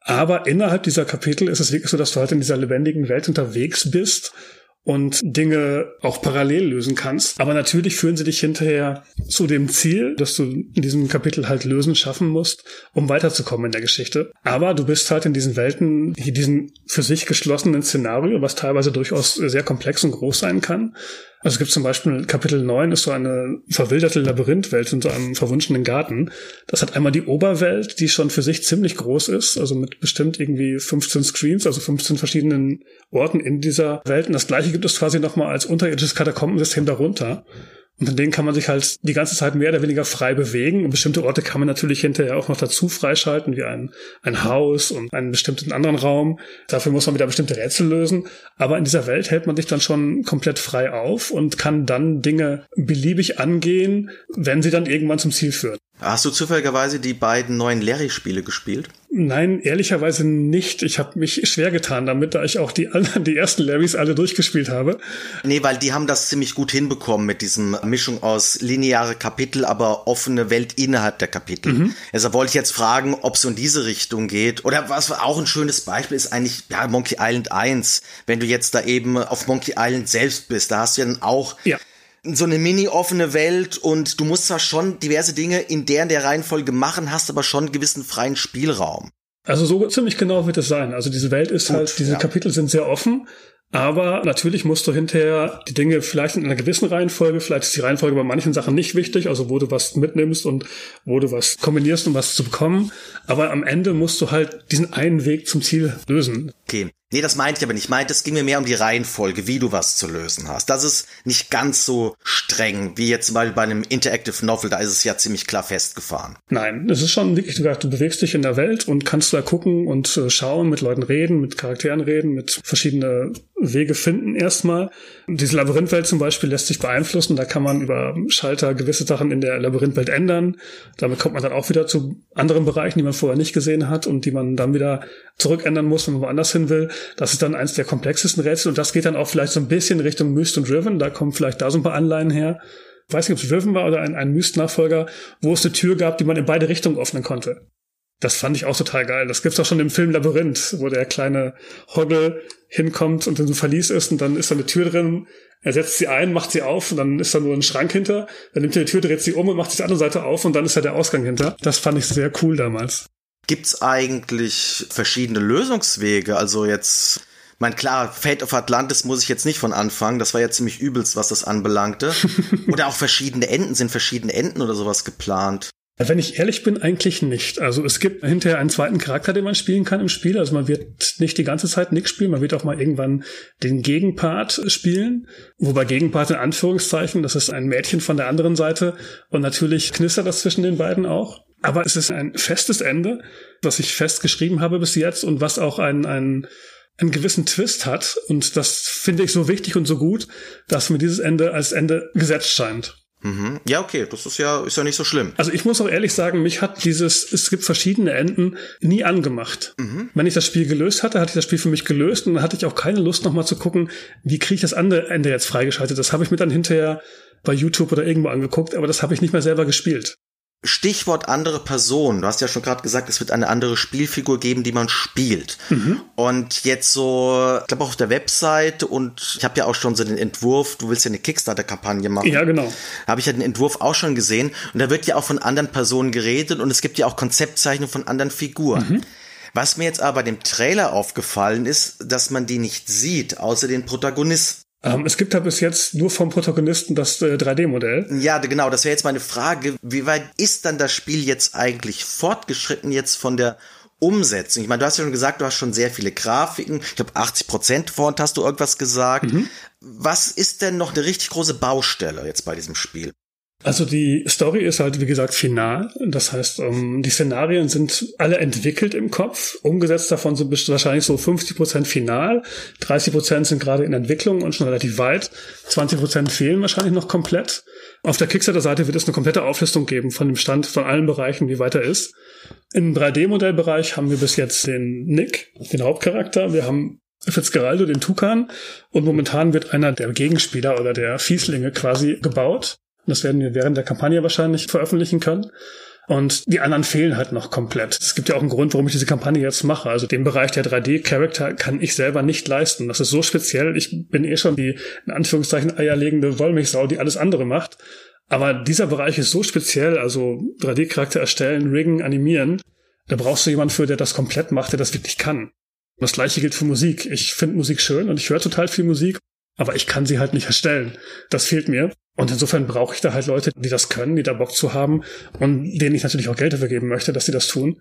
Aber innerhalb dieser Kapitel ist es wirklich so, dass du halt in dieser lebendigen Welt unterwegs bist und Dinge auch parallel lösen kannst. Aber natürlich führen sie dich hinterher zu dem Ziel, dass du in diesem Kapitel halt lösen schaffen musst, um weiterzukommen in der Geschichte. Aber du bist halt in diesen Welten, in diesem für sich geschlossenen Szenario, was teilweise durchaus sehr komplex und groß sein kann. Also es gibt zum Beispiel Kapitel 9 ist so eine verwilderte Labyrinthwelt in so einem verwunschenen Garten. Das hat einmal die Oberwelt, die schon für sich ziemlich groß ist, also mit bestimmt irgendwie 15 Screens, also 15 verschiedenen Orten in dieser Welt. Und das gleiche gibt es quasi nochmal als unterirdisches Katakombensystem darunter. Und in denen kann man sich halt die ganze Zeit mehr oder weniger frei bewegen. Und bestimmte Orte kann man natürlich hinterher auch noch dazu freischalten, wie ein, ein Haus und einen bestimmten anderen Raum. Dafür muss man wieder bestimmte Rätsel lösen. Aber in dieser Welt hält man sich dann schon komplett frei auf und kann dann Dinge beliebig angehen, wenn sie dann irgendwann zum Ziel führen. Hast du zufälligerweise die beiden neuen Larry-Spiele gespielt? Nein, ehrlicherweise nicht. Ich habe mich schwer getan damit, da ich auch die anderen, die ersten Larrys alle durchgespielt habe. Nee, weil die haben das ziemlich gut hinbekommen mit diesem Mischung aus lineare Kapitel, aber offene Welt innerhalb der Kapitel. Mhm. Also wollte ich jetzt fragen, ob es in diese Richtung geht. Oder was auch ein schönes Beispiel ist eigentlich, ja, Monkey Island 1. Wenn du jetzt da eben auf Monkey Island selbst bist, da hast du ja dann auch ja so eine mini-offene Welt und du musst zwar schon diverse Dinge in der der Reihenfolge machen, hast aber schon einen gewissen freien Spielraum. Also so ziemlich genau wird es sein. Also diese Welt ist Gut, halt, diese ja. Kapitel sind sehr offen, aber natürlich musst du hinterher die Dinge vielleicht in einer gewissen Reihenfolge, vielleicht ist die Reihenfolge bei manchen Sachen nicht wichtig, also wo du was mitnimmst und wo du was kombinierst, um was zu bekommen. Aber am Ende musst du halt diesen einen Weg zum Ziel lösen. Okay. Nee, das meinte ich aber nicht. Ich meinte, es ging mir mehr um die Reihenfolge, wie du was zu lösen hast. Das ist nicht ganz so streng, wie jetzt zum Beispiel bei einem Interactive Novel, da ist es ja ziemlich klar festgefahren. Nein, es ist schon wirklich, du bewegst dich in der Welt und kannst da gucken und äh, schauen, mit Leuten reden, mit Charakteren reden, mit verschiedene Wege finden erstmal. Diese Labyrinthwelt zum Beispiel lässt sich beeinflussen. Da kann man über Schalter gewisse Sachen in der Labyrinthwelt ändern. Damit kommt man dann auch wieder zu anderen Bereichen, die man vorher nicht gesehen hat und die man dann wieder zurückändern muss, wenn man woanders hin will. Das ist dann eins der komplexesten Rätsel und das geht dann auch vielleicht so ein bisschen Richtung Myst und Driven. Da kommen vielleicht da so ein paar Anleihen her. Ich weiß nicht, ob es Driven war oder ein, ein Myst-Nachfolger, wo es eine Tür gab, die man in beide Richtungen öffnen konnte. Das fand ich auch total geil. Das gibt's auch schon im Film Labyrinth, wo der kleine Hoddle hinkommt und in so ein Verlies ist und dann ist da eine Tür drin. Er setzt sie ein, macht sie auf und dann ist da nur ein Schrank hinter. Dann nimmt er die Tür, dreht sie um und macht die andere Seite auf und dann ist da der Ausgang hinter. Das fand ich sehr cool damals. Gibt's eigentlich verschiedene Lösungswege? Also jetzt mein klar, Fate of Atlantis muss ich jetzt nicht von anfangen. Das war ja ziemlich übelst, was das anbelangte. oder auch verschiedene Enden, sind verschiedene Enden oder sowas geplant? Wenn ich ehrlich bin, eigentlich nicht. Also es gibt hinterher einen zweiten Charakter, den man spielen kann im Spiel. Also man wird nicht die ganze Zeit Nick spielen, man wird auch mal irgendwann den Gegenpart spielen. Wobei Gegenpart in Anführungszeichen, das ist ein Mädchen von der anderen Seite. Und natürlich knistert das zwischen den beiden auch. Aber es ist ein festes Ende, was ich festgeschrieben habe bis jetzt und was auch ein, ein einen gewissen Twist hat. Und das finde ich so wichtig und so gut, dass mir dieses Ende als Ende gesetzt scheint. Mhm. Ja, okay, das ist ja, ist ja nicht so schlimm. Also ich muss auch ehrlich sagen, mich hat dieses, es gibt verschiedene Enden, nie angemacht. Mhm. Wenn ich das Spiel gelöst hatte, hatte ich das Spiel für mich gelöst und dann hatte ich auch keine Lust nochmal zu gucken, wie kriege ich das andere Ende jetzt freigeschaltet. Das habe ich mir dann hinterher bei YouTube oder irgendwo angeguckt, aber das habe ich nicht mehr selber gespielt. Stichwort andere Person. Du hast ja schon gerade gesagt, es wird eine andere Spielfigur geben, die man spielt. Mhm. Und jetzt so, ich glaube auch auf der Website und ich habe ja auch schon so den Entwurf, du willst ja eine Kickstarter-Kampagne machen. Ja, genau. Habe ich ja den Entwurf auch schon gesehen. Und da wird ja auch von anderen Personen geredet und es gibt ja auch Konzeptzeichnungen von anderen Figuren. Mhm. Was mir jetzt aber bei dem Trailer aufgefallen ist, dass man die nicht sieht, außer den Protagonisten. Ähm, es gibt da bis jetzt nur vom Protagonisten das äh, 3D-Modell. Ja, genau, das wäre jetzt meine Frage. Wie weit ist dann das Spiel jetzt eigentlich fortgeschritten jetzt von der Umsetzung? Ich meine, du hast ja schon gesagt, du hast schon sehr viele Grafiken. Ich glaube, 80 Prozent vorhin hast du irgendwas gesagt. Mhm. Was ist denn noch eine richtig große Baustelle jetzt bei diesem Spiel? Also die Story ist halt, wie gesagt, final. Das heißt, ähm, die Szenarien sind alle entwickelt im Kopf. Umgesetzt davon sind wahrscheinlich so 50 Prozent final. 30 Prozent sind gerade in Entwicklung und schon relativ weit. 20 Prozent fehlen wahrscheinlich noch komplett. Auf der Kickstarter-Seite wird es eine komplette Auflistung geben von dem Stand von allen Bereichen, wie weiter ist. Im 3D-Modellbereich haben wir bis jetzt den Nick, den Hauptcharakter. Wir haben Fitzgeraldo, den Tukan. Und momentan wird einer der Gegenspieler oder der Fieslinge quasi gebaut. Das werden wir während der Kampagne wahrscheinlich veröffentlichen können. Und die anderen fehlen halt noch komplett. Es gibt ja auch einen Grund, warum ich diese Kampagne jetzt mache. Also den Bereich der 3D-Charakter kann ich selber nicht leisten. Das ist so speziell. Ich bin eh schon die, in Anführungszeichen, eierlegende Wollmilchsau, die alles andere macht. Aber dieser Bereich ist so speziell, also 3D-Charakter erstellen, riggen, animieren. Da brauchst du jemanden für, der das komplett macht, der das wirklich kann. Das gleiche gilt für Musik. Ich finde Musik schön und ich höre total viel Musik, aber ich kann sie halt nicht erstellen. Das fehlt mir. Und insofern brauche ich da halt Leute, die das können, die da Bock zu haben und denen ich natürlich auch Geld dafür geben möchte, dass sie das tun.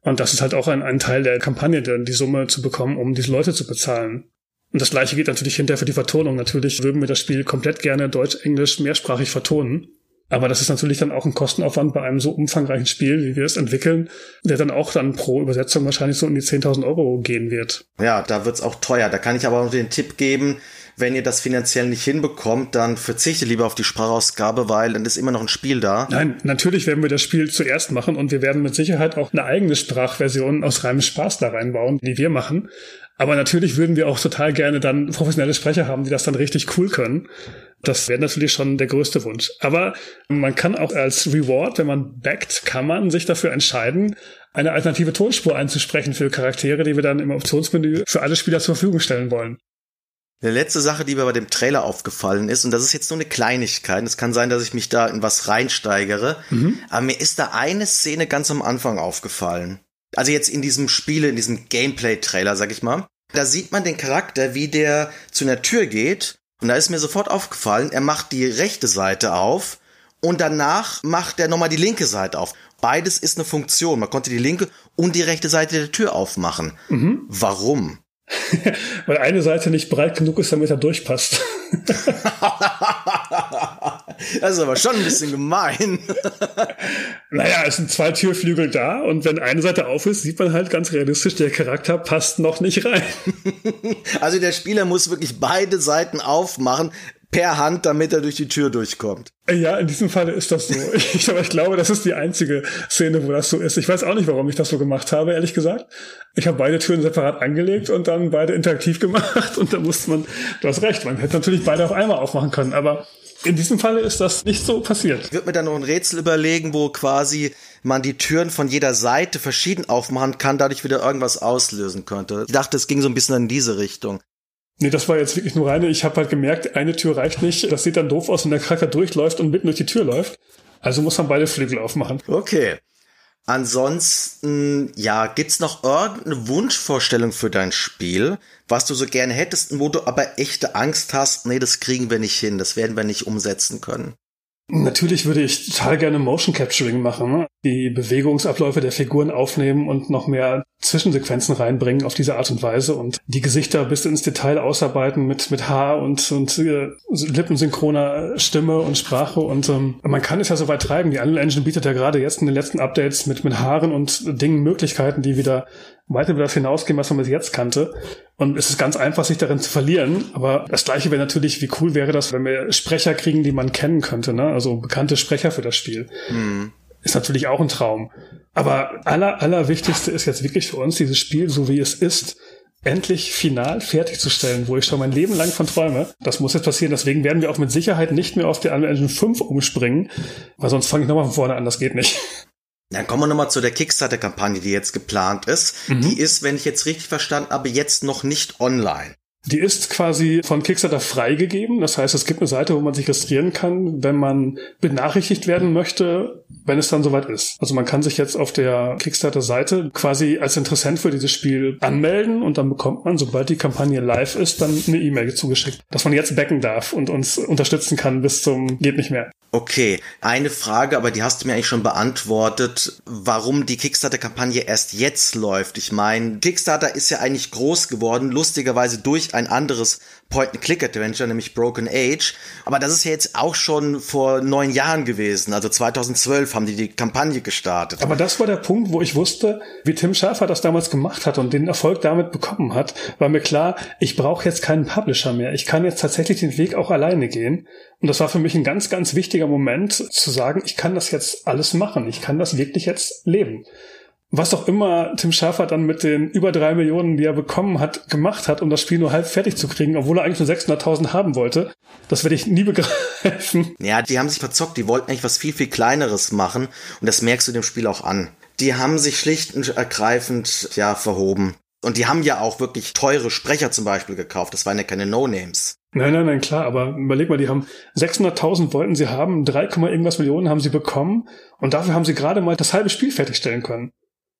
Und das ist halt auch ein, ein Teil der Kampagne, dann die Summe zu bekommen, um diese Leute zu bezahlen. Und das gleiche geht natürlich hinterher für die Vertonung. Natürlich würden wir das Spiel komplett gerne Deutsch, Englisch, mehrsprachig vertonen. Aber das ist natürlich dann auch ein Kostenaufwand bei einem so umfangreichen Spiel, wie wir es entwickeln, der dann auch dann pro Übersetzung wahrscheinlich so um die 10.000 Euro gehen wird. Ja, da wird's auch teuer. Da kann ich aber auch den Tipp geben, wenn ihr das finanziell nicht hinbekommt, dann verzichte lieber auf die Sprachausgabe, weil dann ist immer noch ein Spiel da. Nein, natürlich werden wir das Spiel zuerst machen und wir werden mit Sicherheit auch eine eigene Sprachversion aus reinem Spaß da reinbauen, die wir machen. Aber natürlich würden wir auch total gerne dann professionelle Sprecher haben, die das dann richtig cool können. Das wäre natürlich schon der größte Wunsch. Aber man kann auch als Reward, wenn man backt, kann man sich dafür entscheiden, eine alternative Tonspur einzusprechen für Charaktere, die wir dann im Optionsmenü für alle Spieler zur Verfügung stellen wollen. Eine letzte Sache, die mir bei dem Trailer aufgefallen ist, und das ist jetzt nur eine Kleinigkeit, es kann sein, dass ich mich da in was reinsteigere, mhm. aber mir ist da eine Szene ganz am Anfang aufgefallen. Also jetzt in diesem Spiele, in diesem Gameplay-Trailer, sag ich mal. Da sieht man den Charakter, wie der zu einer Tür geht. Und da ist mir sofort aufgefallen, er macht die rechte Seite auf und danach macht er nochmal die linke Seite auf. Beides ist eine Funktion. Man konnte die linke und die rechte Seite der Tür aufmachen. Mhm. Warum? Weil eine Seite nicht breit genug ist, damit er durchpasst. das ist aber schon ein bisschen gemein. naja, es sind zwei Türflügel da und wenn eine Seite auf ist, sieht man halt ganz realistisch, der Charakter passt noch nicht rein. also der Spieler muss wirklich beide Seiten aufmachen, per Hand, damit er durch die Tür durchkommt. Ja, in diesem Falle ist das so. Ich, aber ich glaube, das ist die einzige Szene, wo das so ist. Ich weiß auch nicht, warum ich das so gemacht habe, ehrlich gesagt. Ich habe beide Türen separat angelegt und dann beide interaktiv gemacht und da musste man, du hast recht, man hätte natürlich beide auf einmal aufmachen können, aber in diesem Falle ist das nicht so passiert. Ich würde mir dann noch ein Rätsel überlegen, wo quasi man die Türen von jeder Seite verschieden aufmachen kann, dadurch wieder irgendwas auslösen könnte. Ich dachte, es ging so ein bisschen in diese Richtung. Nee, das war jetzt wirklich nur reine. Ich habe halt gemerkt, eine Tür reicht nicht. Das sieht dann doof aus, wenn der Charakter durchläuft und mitten durch die Tür läuft. Also muss man beide Flügel aufmachen. Okay. Ansonsten, ja, gibt's noch irgendeine Wunschvorstellung für dein Spiel, was du so gerne hättest, wo du aber echte Angst hast, nee, das kriegen wir nicht hin, das werden wir nicht umsetzen können? Natürlich würde ich total gerne Motion Capturing machen, die Bewegungsabläufe der Figuren aufnehmen und noch mehr Zwischensequenzen reinbringen auf diese Art und Weise und die Gesichter bis ins Detail ausarbeiten mit mit Haar und und äh, lippensynchroner Stimme und Sprache und ähm, man kann es ja so weit treiben. Die Unreal Engine bietet ja gerade jetzt in den letzten Updates mit mit Haaren und Dingen Möglichkeiten, die wieder weit über das hinausgehen, was man bis jetzt kannte. Und es ist ganz einfach, sich darin zu verlieren. Aber das Gleiche wäre natürlich, wie cool wäre das, wenn wir Sprecher kriegen, die man kennen könnte, ne? Also bekannte Sprecher für das Spiel. Mhm. Ist natürlich auch ein Traum. Aber aller, aller wichtigste ist jetzt wirklich für uns, dieses Spiel, so wie es ist, endlich final fertigzustellen, wo ich schon mein Leben lang von träume. Das muss jetzt passieren. Deswegen werden wir auch mit Sicherheit nicht mehr auf die Unreal Engine 5 umspringen, weil sonst fange ich nochmal von vorne an. Das geht nicht. Dann kommen wir nochmal zu der Kickstarter-Kampagne, die jetzt geplant ist. Mhm. Die ist, wenn ich jetzt richtig verstanden habe, jetzt noch nicht online. Die ist quasi von Kickstarter freigegeben. Das heißt, es gibt eine Seite, wo man sich registrieren kann, wenn man benachrichtigt werden möchte, wenn es dann soweit ist. Also man kann sich jetzt auf der Kickstarter-Seite quasi als Interessent für dieses Spiel anmelden und dann bekommt man, sobald die Kampagne live ist, dann eine E-Mail zugeschickt, dass man jetzt backen darf und uns unterstützen kann bis zum geht nicht mehr. Okay, eine Frage, aber die hast du mir eigentlich schon beantwortet, warum die Kickstarter-Kampagne erst jetzt läuft. Ich meine, Kickstarter ist ja eigentlich groß geworden, lustigerweise durch ein anderes Point-and-Click-Adventure, nämlich Broken Age. Aber das ist ja jetzt auch schon vor neun Jahren gewesen. Also 2012 haben die die Kampagne gestartet. Aber das war der Punkt, wo ich wusste, wie Tim Schafer das damals gemacht hat und den Erfolg damit bekommen hat, war mir klar, ich brauche jetzt keinen Publisher mehr. Ich kann jetzt tatsächlich den Weg auch alleine gehen. Und das war für mich ein ganz, ganz wichtiger Moment zu sagen, ich kann das jetzt alles machen. Ich kann das wirklich jetzt leben was auch immer Tim Schafer dann mit den über drei Millionen, die er bekommen hat, gemacht hat, um das Spiel nur halb fertig zu kriegen, obwohl er eigentlich nur 600.000 haben wollte, das werde ich nie begreifen. Ja, die haben sich verzockt, die wollten eigentlich was viel, viel kleineres machen und das merkst du dem Spiel auch an. Die haben sich schlicht und ergreifend, ja, verhoben. Und die haben ja auch wirklich teure Sprecher zum Beispiel gekauft. Das waren ja keine No-Names. Nein, nein, nein, klar, aber überleg mal, die haben 600.000 wollten sie haben, 3, irgendwas Millionen haben sie bekommen und dafür haben sie gerade mal das halbe Spiel fertigstellen können.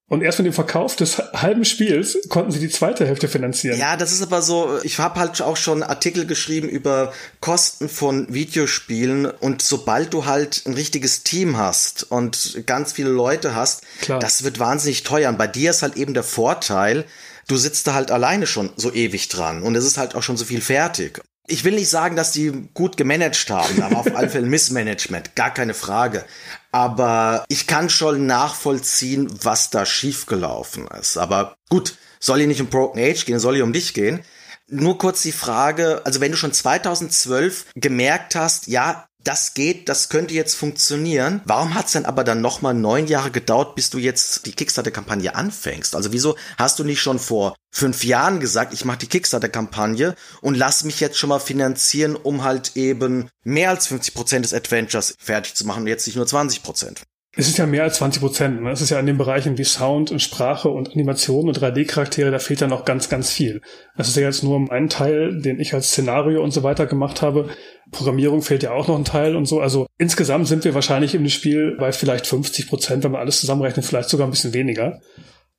Und erst mit dem Verkauf des halben Spiels konnten sie die zweite Hälfte finanzieren. Ja, das ist aber so, ich habe halt auch schon Artikel geschrieben über Kosten von Videospielen und sobald du halt ein richtiges Team hast und ganz viele Leute hast, Klar. das wird wahnsinnig teuer. Und bei dir ist halt eben der Vorteil, du sitzt da halt alleine schon so ewig dran und es ist halt auch schon so viel fertig. Ich will nicht sagen, dass die gut gemanagt haben, aber auf alle Fälle Missmanagement, gar keine Frage. Aber ich kann schon nachvollziehen, was da schiefgelaufen ist. Aber gut, soll hier nicht um Broken Age gehen, soll hier um dich gehen. Nur kurz die Frage, also wenn du schon 2012 gemerkt hast, ja, das geht, das könnte jetzt funktionieren. Warum hat es denn aber dann nochmal neun Jahre gedauert, bis du jetzt die Kickstarter-Kampagne anfängst? Also wieso hast du nicht schon vor fünf Jahren gesagt, ich mache die Kickstarter-Kampagne und lass mich jetzt schon mal finanzieren, um halt eben mehr als 50 Prozent des Adventures fertig zu machen und jetzt nicht nur 20%? Prozent? Es ist ja mehr als 20 Prozent. Ne? Es ist ja in den Bereichen wie Sound und Sprache und Animation und 3D-Charaktere, da fehlt ja noch ganz, ganz viel. Das ist ja jetzt nur ein Teil, den ich als Szenario und so weiter gemacht habe. Programmierung fehlt ja auch noch ein Teil und so. Also insgesamt sind wir wahrscheinlich im Spiel bei vielleicht 50 Prozent, wenn wir alles zusammenrechnen, vielleicht sogar ein bisschen weniger.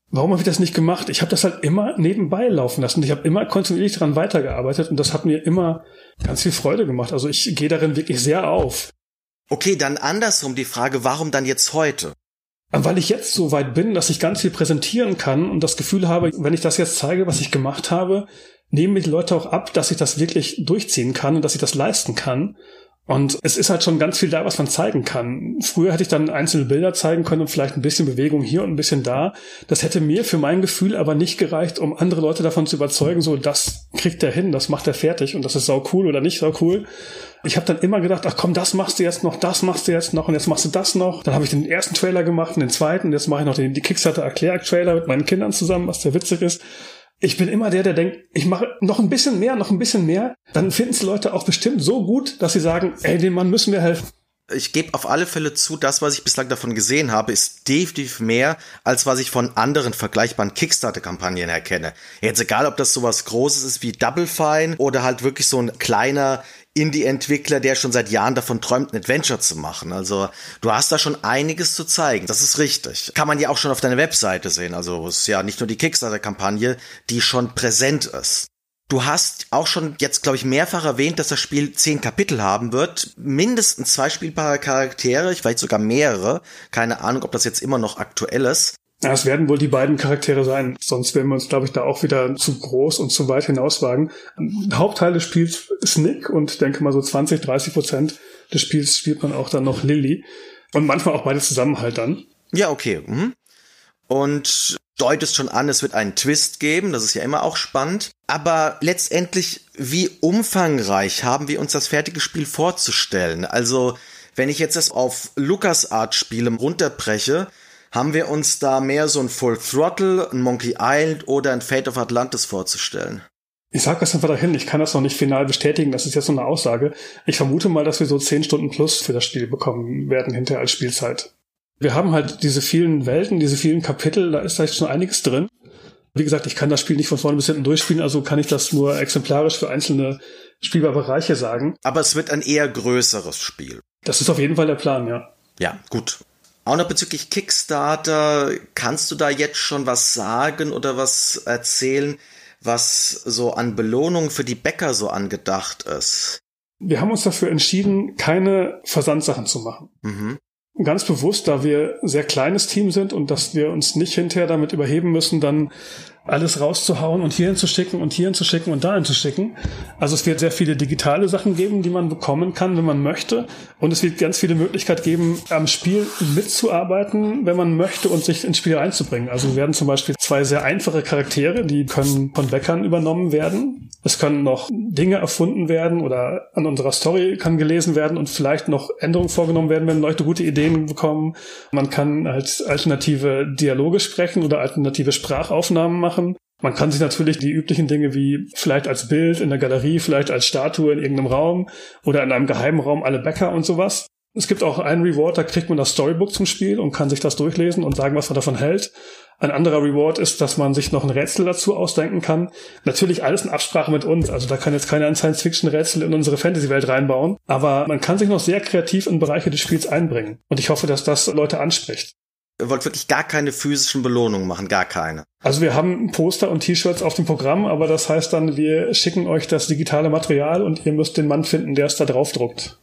Warum habe ich das nicht gemacht? Ich habe das halt immer nebenbei laufen lassen. Ich habe immer kontinuierlich daran weitergearbeitet und das hat mir immer ganz viel Freude gemacht. Also ich gehe darin wirklich sehr auf. Okay, dann andersrum die Frage, warum dann jetzt heute? Weil ich jetzt so weit bin, dass ich ganz viel präsentieren kann und das Gefühl habe, wenn ich das jetzt zeige, was ich gemacht habe, nehmen mir die Leute auch ab, dass ich das wirklich durchziehen kann und dass ich das leisten kann. Und es ist halt schon ganz viel da, was man zeigen kann. Früher hätte ich dann einzelne Bilder zeigen können und vielleicht ein bisschen Bewegung hier und ein bisschen da. Das hätte mir für mein Gefühl aber nicht gereicht, um andere Leute davon zu überzeugen, so das kriegt er hin, das macht er fertig und das ist sau cool oder nicht sau cool. Ich habe dann immer gedacht, ach komm, das machst du jetzt noch, das machst du jetzt noch und jetzt machst du das noch. Dann habe ich den ersten Trailer gemacht und den zweiten, jetzt mache ich noch den die Kickstarter Erklär-Trailer mit meinen Kindern zusammen, was sehr witzig ist ich bin immer der, der denkt, ich mache noch ein bisschen mehr, noch ein bisschen mehr. Dann finden es Leute auch bestimmt so gut, dass sie sagen, ey, dem Mann müssen wir helfen. Ich gebe auf alle Fälle zu, das, was ich bislang davon gesehen habe, ist definitiv mehr, als was ich von anderen vergleichbaren Kickstarter-Kampagnen erkenne. Jetzt egal, ob das sowas Großes ist wie Double Fine oder halt wirklich so ein kleiner Indie-Entwickler, der schon seit Jahren davon träumt, ein Adventure zu machen. Also du hast da schon einiges zu zeigen. Das ist richtig. Kann man ja auch schon auf deiner Webseite sehen. Also es ist ja nicht nur die Kickstarter-Kampagne, die schon präsent ist. Du hast auch schon jetzt, glaube ich, mehrfach erwähnt, dass das Spiel zehn Kapitel haben wird. Mindestens zwei spielbare Charaktere, vielleicht sogar mehrere. Keine Ahnung, ob das jetzt immer noch aktuell ist. Ja, es werden wohl die beiden Charaktere sein. Sonst werden wir uns, glaube ich, da auch wieder zu groß und zu weit hinauswagen. Hauptteil des Spiels ist Nick und denke mal so 20, 30 Prozent des Spiels spielt man auch dann noch Lilly. Und manchmal auch beide zusammen halt dann. Ja, okay. Mhm. Und deutest schon an, es wird einen Twist geben. Das ist ja immer auch spannend. Aber letztendlich, wie umfangreich haben wir uns das fertige Spiel vorzustellen? Also, wenn ich jetzt das auf LucasArts-Spiele runterbreche, haben wir uns da mehr so ein Full Throttle, ein Monkey Island oder ein Fate of Atlantis vorzustellen? Ich sag das einfach dahin, ich kann das noch nicht final bestätigen, das ist jetzt so eine Aussage. Ich vermute mal, dass wir so 10 Stunden plus für das Spiel bekommen werden hinterher als Spielzeit. Wir haben halt diese vielen Welten, diese vielen Kapitel, da ist da schon einiges drin. Wie gesagt, ich kann das Spiel nicht von vorne bis hinten durchspielen, also kann ich das nur exemplarisch für einzelne Spielbereiche sagen. Aber es wird ein eher größeres Spiel. Das ist auf jeden Fall der Plan, ja. Ja, gut. Auch noch bezüglich Kickstarter, kannst du da jetzt schon was sagen oder was erzählen, was so an Belohnung für die Bäcker so angedacht ist? Wir haben uns dafür entschieden, keine Versandsachen zu machen. Mhm. Ganz bewusst, da wir sehr kleines Team sind und dass wir uns nicht hinterher damit überheben müssen, dann alles rauszuhauen und hierhin zu schicken und hierhin zu schicken und dahin zu schicken. Also es wird sehr viele digitale Sachen geben, die man bekommen kann, wenn man möchte. Und es wird ganz viele Möglichkeiten geben, am Spiel mitzuarbeiten, wenn man möchte und sich ins Spiel einzubringen. Also werden zum Beispiel zwei sehr einfache Charaktere, die können von Bäckern übernommen werden. Es können noch Dinge erfunden werden oder an unserer Story kann gelesen werden und vielleicht noch Änderungen vorgenommen werden, wenn Leute gute Ideen bekommen. Man kann halt alternative Dialoge sprechen oder alternative Sprachaufnahmen machen machen. Man kann sich natürlich die üblichen Dinge wie vielleicht als Bild in der Galerie, vielleicht als Statue in irgendeinem Raum oder in einem geheimen Raum alle Bäcker und sowas. Es gibt auch einen Reward, da kriegt man das Storybook zum Spiel und kann sich das durchlesen und sagen, was man davon hält. Ein anderer Reward ist, dass man sich noch ein Rätsel dazu ausdenken kann. Natürlich alles in Absprache mit uns. Also da kann jetzt keiner ein Science-Fiction-Rätsel in unsere Fantasy-Welt reinbauen. Aber man kann sich noch sehr kreativ in Bereiche des Spiels einbringen. Und ich hoffe, dass das Leute anspricht. Ihr wollt wirklich gar keine physischen Belohnungen machen, gar keine. Also wir haben Poster und T-Shirts auf dem Programm, aber das heißt dann, wir schicken euch das digitale Material und ihr müsst den Mann finden, der es da drauf druckt.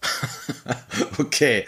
okay.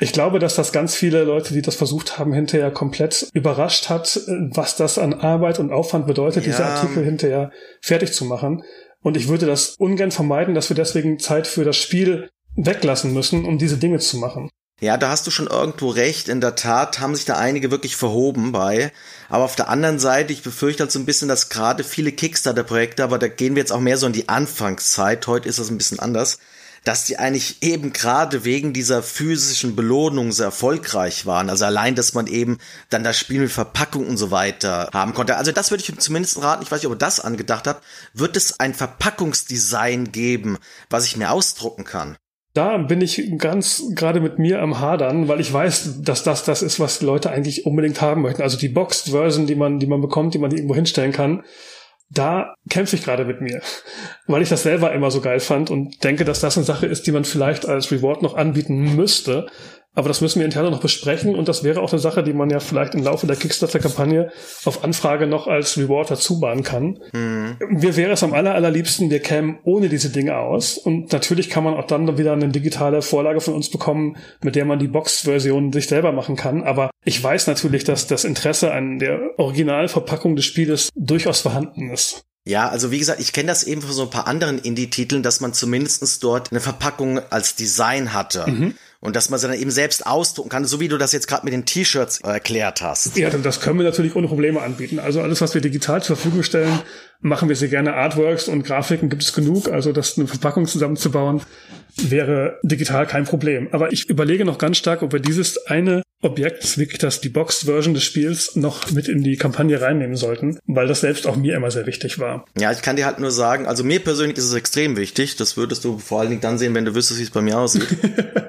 Ich glaube, dass das ganz viele Leute, die das versucht haben, hinterher komplett überrascht hat, was das an Arbeit und Aufwand bedeutet, ja. diese Artikel hinterher fertig zu machen. Und ich würde das ungern vermeiden, dass wir deswegen Zeit für das Spiel weglassen müssen, um diese Dinge zu machen. Ja, da hast du schon irgendwo recht. In der Tat haben sich da einige wirklich verhoben bei. Aber auf der anderen Seite, ich befürchte halt so ein bisschen, dass gerade viele Kickstarter-Projekte, aber da gehen wir jetzt auch mehr so in die Anfangszeit, heute ist das ein bisschen anders, dass die eigentlich eben gerade wegen dieser physischen Belohnung sehr erfolgreich waren. Also allein, dass man eben dann das Spiel mit Verpackung und so weiter haben konnte. Also das würde ich zumindest raten, ich weiß nicht, ob ihr das angedacht habt, wird es ein Verpackungsdesign geben, was ich mir ausdrucken kann. Da bin ich ganz gerade mit mir am Hadern, weil ich weiß, dass das das ist, was Leute eigentlich unbedingt haben möchten. Also die Boxed Version, die man, die man bekommt, die man irgendwo hinstellen kann. Da kämpfe ich gerade mit mir, weil ich das selber immer so geil fand und denke, dass das eine Sache ist, die man vielleicht als Reward noch anbieten müsste, aber das müssen wir intern noch besprechen und das wäre auch eine Sache, die man ja vielleicht im Laufe der Kickstarter-Kampagne auf Anfrage noch als Reward dazu bahnen kann. Mhm. Mir wäre es am aller, allerliebsten, wir kämen ohne diese Dinge aus und natürlich kann man auch dann wieder eine digitale Vorlage von uns bekommen, mit der man die Box-Version sich selber machen kann. Aber ich weiß natürlich, dass das Interesse an der Originalverpackung des Spieles durchaus vorhanden ist. Ja, also wie gesagt, ich kenne das eben von so ein paar anderen Indie-Titeln, dass man zumindestens dort eine Verpackung als Design hatte. Mhm. Und dass man sie dann eben selbst ausdrucken kann, so wie du das jetzt gerade mit den T-Shirts erklärt hast. Ja, das können wir natürlich ohne Probleme anbieten. Also alles, was wir digital zur Verfügung stellen, machen wir sehr gerne. Artworks und Grafiken gibt es genug. Also das eine Verpackung zusammenzubauen, wäre digital kein Problem. Aber ich überlege noch ganz stark, ob wir dieses eine Objekt, wirklich das die Boxed-Version des Spiels, noch mit in die Kampagne reinnehmen sollten, weil das selbst auch mir immer sehr wichtig war. Ja, ich kann dir halt nur sagen, also mir persönlich ist es extrem wichtig. Das würdest du vor allen Dingen dann sehen, wenn du wüsstest, wie es bei mir aussieht.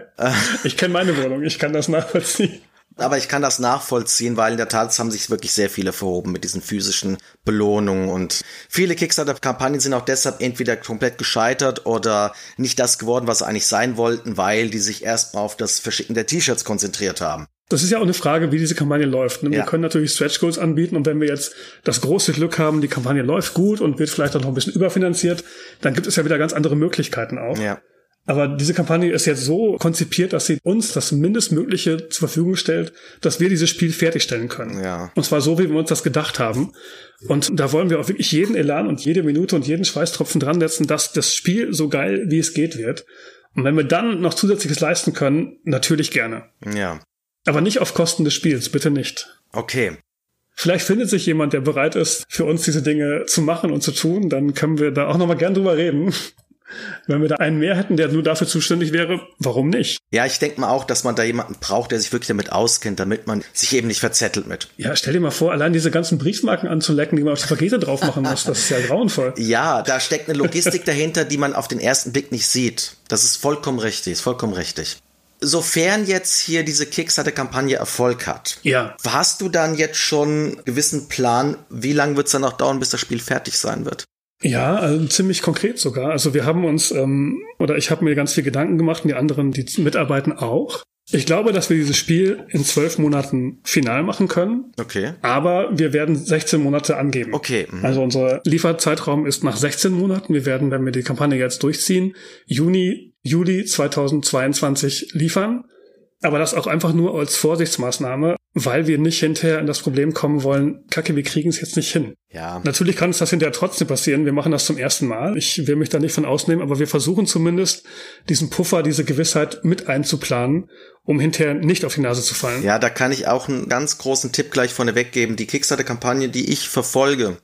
ich kenne meine Wohnung, ich kann das nachvollziehen. Aber ich kann das nachvollziehen, weil in der Tat haben sich wirklich sehr viele verhoben mit diesen physischen Belohnungen und viele Kickstarter-Kampagnen sind auch deshalb entweder komplett gescheitert oder nicht das geworden, was sie eigentlich sein wollten, weil die sich erstmal auf das Verschicken der T-Shirts konzentriert haben. Das ist ja auch eine Frage, wie diese Kampagne läuft. Ne? Wir ja. können natürlich Stretch Goals anbieten und wenn wir jetzt das große Glück haben, die Kampagne läuft gut und wird vielleicht auch noch ein bisschen überfinanziert, dann gibt es ja wieder ganz andere Möglichkeiten auch. Ja. Aber diese Kampagne ist jetzt so konzipiert, dass sie uns das Mindestmögliche zur Verfügung stellt, dass wir dieses Spiel fertigstellen können. Ja. Und zwar so, wie wir uns das gedacht haben. Und da wollen wir auch wirklich jeden Elan und jede Minute und jeden Schweißtropfen dran setzen, dass das Spiel so geil, wie es geht wird. Und wenn wir dann noch zusätzliches leisten können, natürlich gerne. Ja. Aber nicht auf Kosten des Spiels, bitte nicht. Okay. Vielleicht findet sich jemand, der bereit ist, für uns diese Dinge zu machen und zu tun. Dann können wir da auch nochmal gern drüber reden. Wenn wir da einen mehr hätten, der nur dafür zuständig wäre, warum nicht? Ja, ich denke mal auch, dass man da jemanden braucht, der sich wirklich damit auskennt, damit man sich eben nicht verzettelt mit. Ja, stell dir mal vor, allein diese ganzen Briefmarken anzulecken, die man auf die Pakete drauf machen muss, das ist ja grauenvoll. Ja, da steckt eine Logistik dahinter, die man auf den ersten Blick nicht sieht. Das ist vollkommen richtig, ist vollkommen richtig sofern jetzt hier diese Kickstarter-Kampagne Erfolg hat, ja. hast du dann jetzt schon einen gewissen Plan, wie lange wird es dann noch dauern, bis das Spiel fertig sein wird? Ja, also ziemlich konkret sogar. Also wir haben uns, ähm, oder ich habe mir ganz viel Gedanken gemacht und die anderen, die mitarbeiten auch. Ich glaube, dass wir dieses Spiel in zwölf Monaten final machen können. Okay. Aber wir werden 16 Monate angeben. Okay. Mhm. Also unser Lieferzeitraum ist nach 16 Monaten. Wir werden, wenn wir die Kampagne jetzt durchziehen, Juni, Juli 2022 liefern aber das auch einfach nur als Vorsichtsmaßnahme, weil wir nicht hinterher in das Problem kommen wollen, kacke, wir kriegen es jetzt nicht hin. Ja. Natürlich kann es das hinterher trotzdem passieren. Wir machen das zum ersten Mal. Ich will mich da nicht von ausnehmen, aber wir versuchen zumindest diesen Puffer, diese Gewissheit mit einzuplanen, um hinterher nicht auf die Nase zu fallen. Ja, da kann ich auch einen ganz großen Tipp gleich vorneweg geben. Die Kickstarter-Kampagne, die ich verfolge,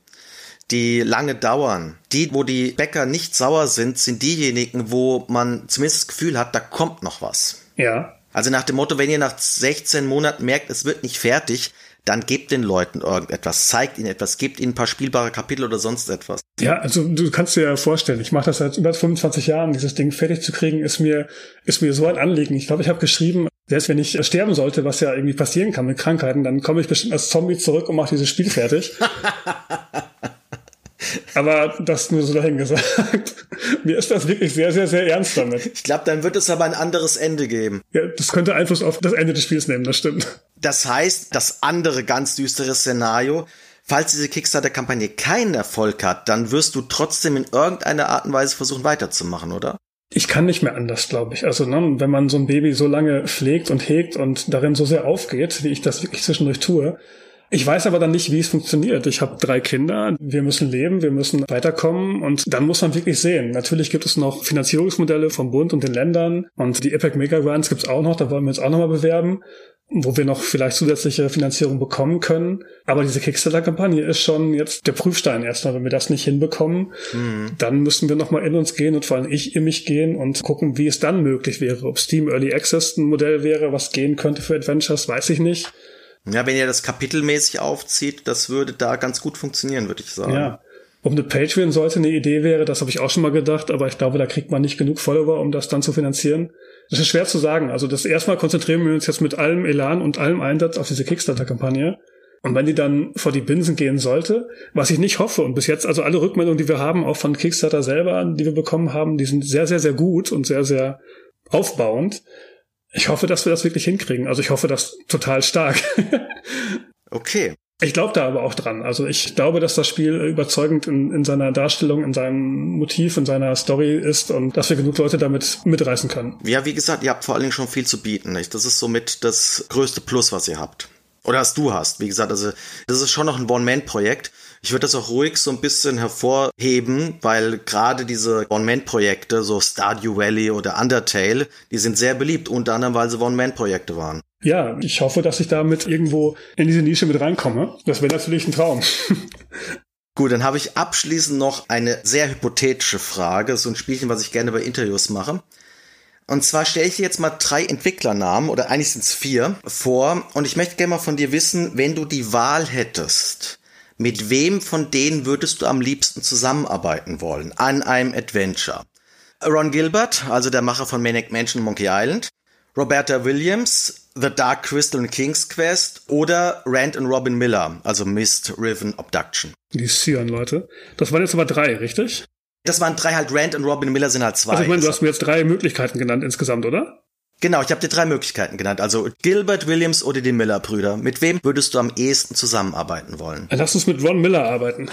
die lange dauern. Die, wo die Bäcker nicht sauer sind, sind diejenigen, wo man zumindest das Gefühl hat, da kommt noch was. Ja. Also nach dem Motto, wenn ihr nach 16 Monaten merkt, es wird nicht fertig, dann gebt den Leuten irgendetwas, zeigt ihnen etwas, gebt ihnen ein paar spielbare Kapitel oder sonst etwas. Ja, also du kannst dir ja vorstellen, ich mache das seit über 25 Jahren, dieses Ding fertig zu kriegen, ist mir, ist mir so ein Anliegen. Ich glaube, ich habe geschrieben, selbst wenn ich sterben sollte, was ja irgendwie passieren kann mit Krankheiten, dann komme ich bestimmt als Zombie zurück und mache dieses Spiel fertig. Aber das nur so dahin gesagt. Mir ist das wirklich sehr, sehr, sehr ernst damit. Ich glaube, dann wird es aber ein anderes Ende geben. Ja, das könnte Einfluss auf das Ende des Spiels nehmen, das stimmt. Das heißt, das andere ganz düstere Szenario, falls diese Kickstarter-Kampagne keinen Erfolg hat, dann wirst du trotzdem in irgendeiner Art und Weise versuchen weiterzumachen, oder? Ich kann nicht mehr anders, glaube ich. Also, ne, wenn man so ein Baby so lange pflegt und hegt und darin so sehr aufgeht, wie ich das wirklich zwischendurch tue, Ich weiß aber dann nicht, wie es funktioniert. Ich habe drei Kinder, wir müssen leben, wir müssen weiterkommen und dann muss man wirklich sehen. Natürlich gibt es noch Finanzierungsmodelle vom Bund und den Ländern und die Epic Mega Grants gibt es auch noch, da wollen wir uns auch nochmal bewerben wo wir noch vielleicht zusätzliche Finanzierung bekommen können. Aber diese Kickstarter-Kampagne ist schon jetzt der Prüfstein erstmal. Wenn wir das nicht hinbekommen, mhm. dann müssen wir nochmal in uns gehen und vor allem ich in mich gehen und gucken, wie es dann möglich wäre. Ob Steam Early Access ein Modell wäre, was gehen könnte für Adventures, weiß ich nicht. Ja, wenn ihr das kapitelmäßig aufzieht, das würde da ganz gut funktionieren, würde ich sagen. Ja. Ob eine Patreon sollte eine Idee wäre, das habe ich auch schon mal gedacht, aber ich glaube, da kriegt man nicht genug Follower, um das dann zu finanzieren. Das ist schwer zu sagen. Also das erstmal konzentrieren wir uns jetzt mit allem Elan und allem Einsatz auf diese Kickstarter-Kampagne. Und wenn die dann vor die Binsen gehen sollte, was ich nicht hoffe, und bis jetzt, also alle Rückmeldungen, die wir haben, auch von Kickstarter selber, die wir bekommen haben, die sind sehr, sehr, sehr gut und sehr, sehr aufbauend. Ich hoffe, dass wir das wirklich hinkriegen. Also ich hoffe das total stark. okay. Ich glaube da aber auch dran. Also ich glaube, dass das Spiel überzeugend in, in, seiner Darstellung, in seinem Motiv, in seiner Story ist und dass wir genug Leute damit mitreißen können. Ja, wie gesagt, ihr habt vor allen Dingen schon viel zu bieten. Nicht? Das ist somit das größte Plus, was ihr habt. Oder was du hast. Wie gesagt, also das ist schon noch ein One-Man-Projekt. Ich würde das auch ruhig so ein bisschen hervorheben, weil gerade diese One-Man-Projekte, so Stardew Valley oder Undertale, die sind sehr beliebt, unter anderem, weil sie One-Man-Projekte waren. Ja, ich hoffe, dass ich damit irgendwo in diese Nische mit reinkomme. Das wäre natürlich ein Traum. Gut, dann habe ich abschließend noch eine sehr hypothetische Frage, so ein Spielchen, was ich gerne bei Interviews mache. Und zwar stelle ich dir jetzt mal drei Entwicklernamen, oder eigentlich sind es vier, vor. Und ich möchte gerne mal von dir wissen, wenn du die Wahl hättest, mit wem von denen würdest du am liebsten zusammenarbeiten wollen an einem Adventure? Ron Gilbert, also der Macher von Maniac Mansion Monkey Island, Roberta Williams, The Dark Crystal und King's Quest oder Rand und Robin Miller, also Mist Riven Abduction. Die Sion, Leute. Das waren jetzt aber drei, richtig? Das waren drei halt, Rand und Robin Miller sind halt zwei. Also ich meine, du hast mir jetzt drei Möglichkeiten genannt insgesamt, oder? Genau, ich habe dir drei Möglichkeiten genannt. Also Gilbert Williams oder die Miller-Brüder. Mit wem würdest du am ehesten zusammenarbeiten wollen? Lass uns mit Ron Miller arbeiten.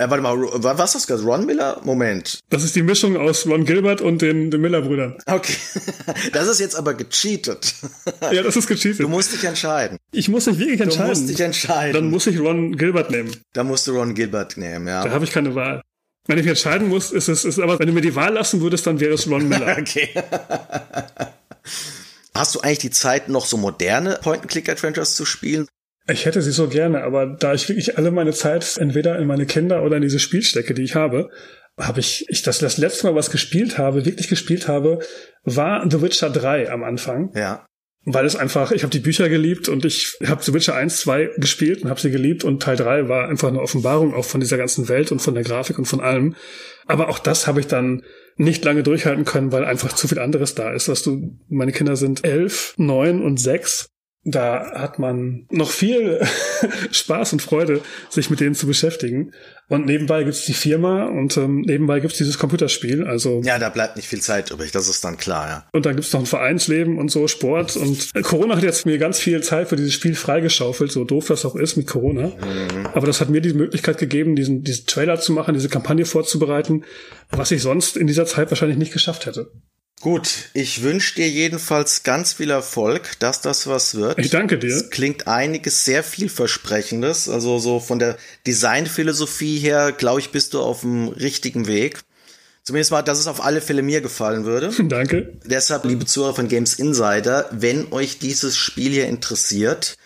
Äh, warte mal, was ist das? Ron Miller? Moment. Das ist die Mischung aus Ron Gilbert und den, den Miller-Brüdern. Okay. Das ist jetzt aber gecheatet. Ja, das ist gecheatet. Du musst dich entscheiden. Ich muss mich wirklich entscheiden. Du musst dich entscheiden. Dann muss ich Ron Gilbert nehmen. Da musst du Ron Gilbert nehmen, ja. Da habe ich keine Wahl. Wenn ich mich entscheiden muss, ist es, ist aber, wenn du mir die Wahl lassen würdest, dann wäre es Ron Miller. okay. Hast du eigentlich die Zeit, noch so moderne Point-and-Click-Adventures zu spielen? Ich hätte sie so gerne, aber da ich wirklich alle meine Zeit entweder in meine Kinder oder in diese Spielstecke, die ich habe, habe ich, ich das, das letzte Mal, was gespielt habe, wirklich gespielt habe, war The Witcher 3 am Anfang. Ja weil es einfach, ich habe die Bücher geliebt und ich habe The Witcher 1, 2 gespielt und habe sie geliebt und Teil 3 war einfach eine Offenbarung auch von dieser ganzen Welt und von der Grafik und von allem. Aber auch das habe ich dann nicht lange durchhalten können, weil einfach zu viel anderes da ist. Was du, meine Kinder sind elf, neun und sechs da hat man noch viel Spaß und Freude, sich mit denen zu beschäftigen. Und nebenbei gibt's die Firma und ähm, nebenbei gibt's dieses Computerspiel. Also ja, da bleibt nicht viel Zeit übrig, das ist dann klar, ja. Und dann gibt's noch ein Vereinsleben und so, Sport. Und Corona hat jetzt mir ganz viel Zeit für dieses Spiel freigeschaufelt, so doof das auch ist mit Corona. Mhm. Aber das hat mir die Möglichkeit gegeben, diesen, diesen Trailer zu machen, diese Kampagne vorzubereiten, was ich sonst in dieser Zeit wahrscheinlich nicht geschafft hätte. Gut, ich wünsche dir jedenfalls ganz viel Erfolg, dass das was wird. Ich danke dir. Es klingt einiges sehr vielversprechendes. Also so von der Designphilosophie her, glaube ich, bist du auf dem richtigen Weg. Zumindest mal, dass es auf alle Fälle mir gefallen würde. Danke. Deshalb, liebe Zuhörer von Games Insider, wenn euch dieses Spiel hier interessiert,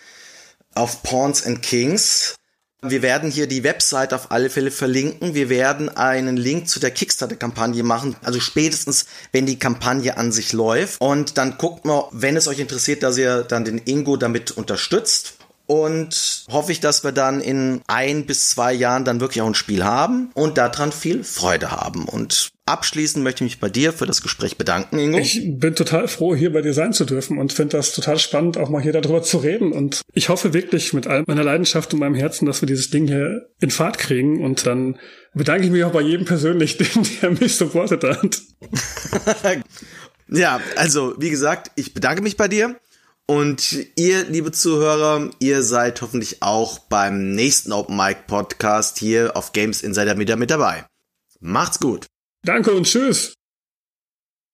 auf Pawns and Kings wir werden hier die Website auf alle Fälle verlinken. Wir werden einen Link zu der Kickstarter-Kampagne machen, also spätestens, wenn die Kampagne an sich läuft. Und dann guckt mal, wenn es euch interessiert, dass ihr dann den Ingo damit unterstützt und hoffe ich, dass wir dann in ein bis zwei Jahren dann wirklich auch ein Spiel haben und daran viel Freude haben. Und abschließend möchte ich mich bei dir für das Gespräch bedanken, Ingo. Ich bin total froh, hier bei dir sein zu dürfen und finde das total spannend, auch mal hier darüber zu reden. Und ich hoffe wirklich mit all meiner Leidenschaft und meinem Herzen, dass wir dieses Ding hier in Fahrt kriegen. Und dann bedanke ich mich auch bei jedem persönlich, der mich supportet hat. ja, also wie gesagt, ich bedanke mich bei dir. Und ihr, liebe Zuhörer, ihr seid hoffentlich auch beim nächsten Open Mic Podcast hier auf Games Insider wieder mit dabei. Macht's gut. Danke und tschüss.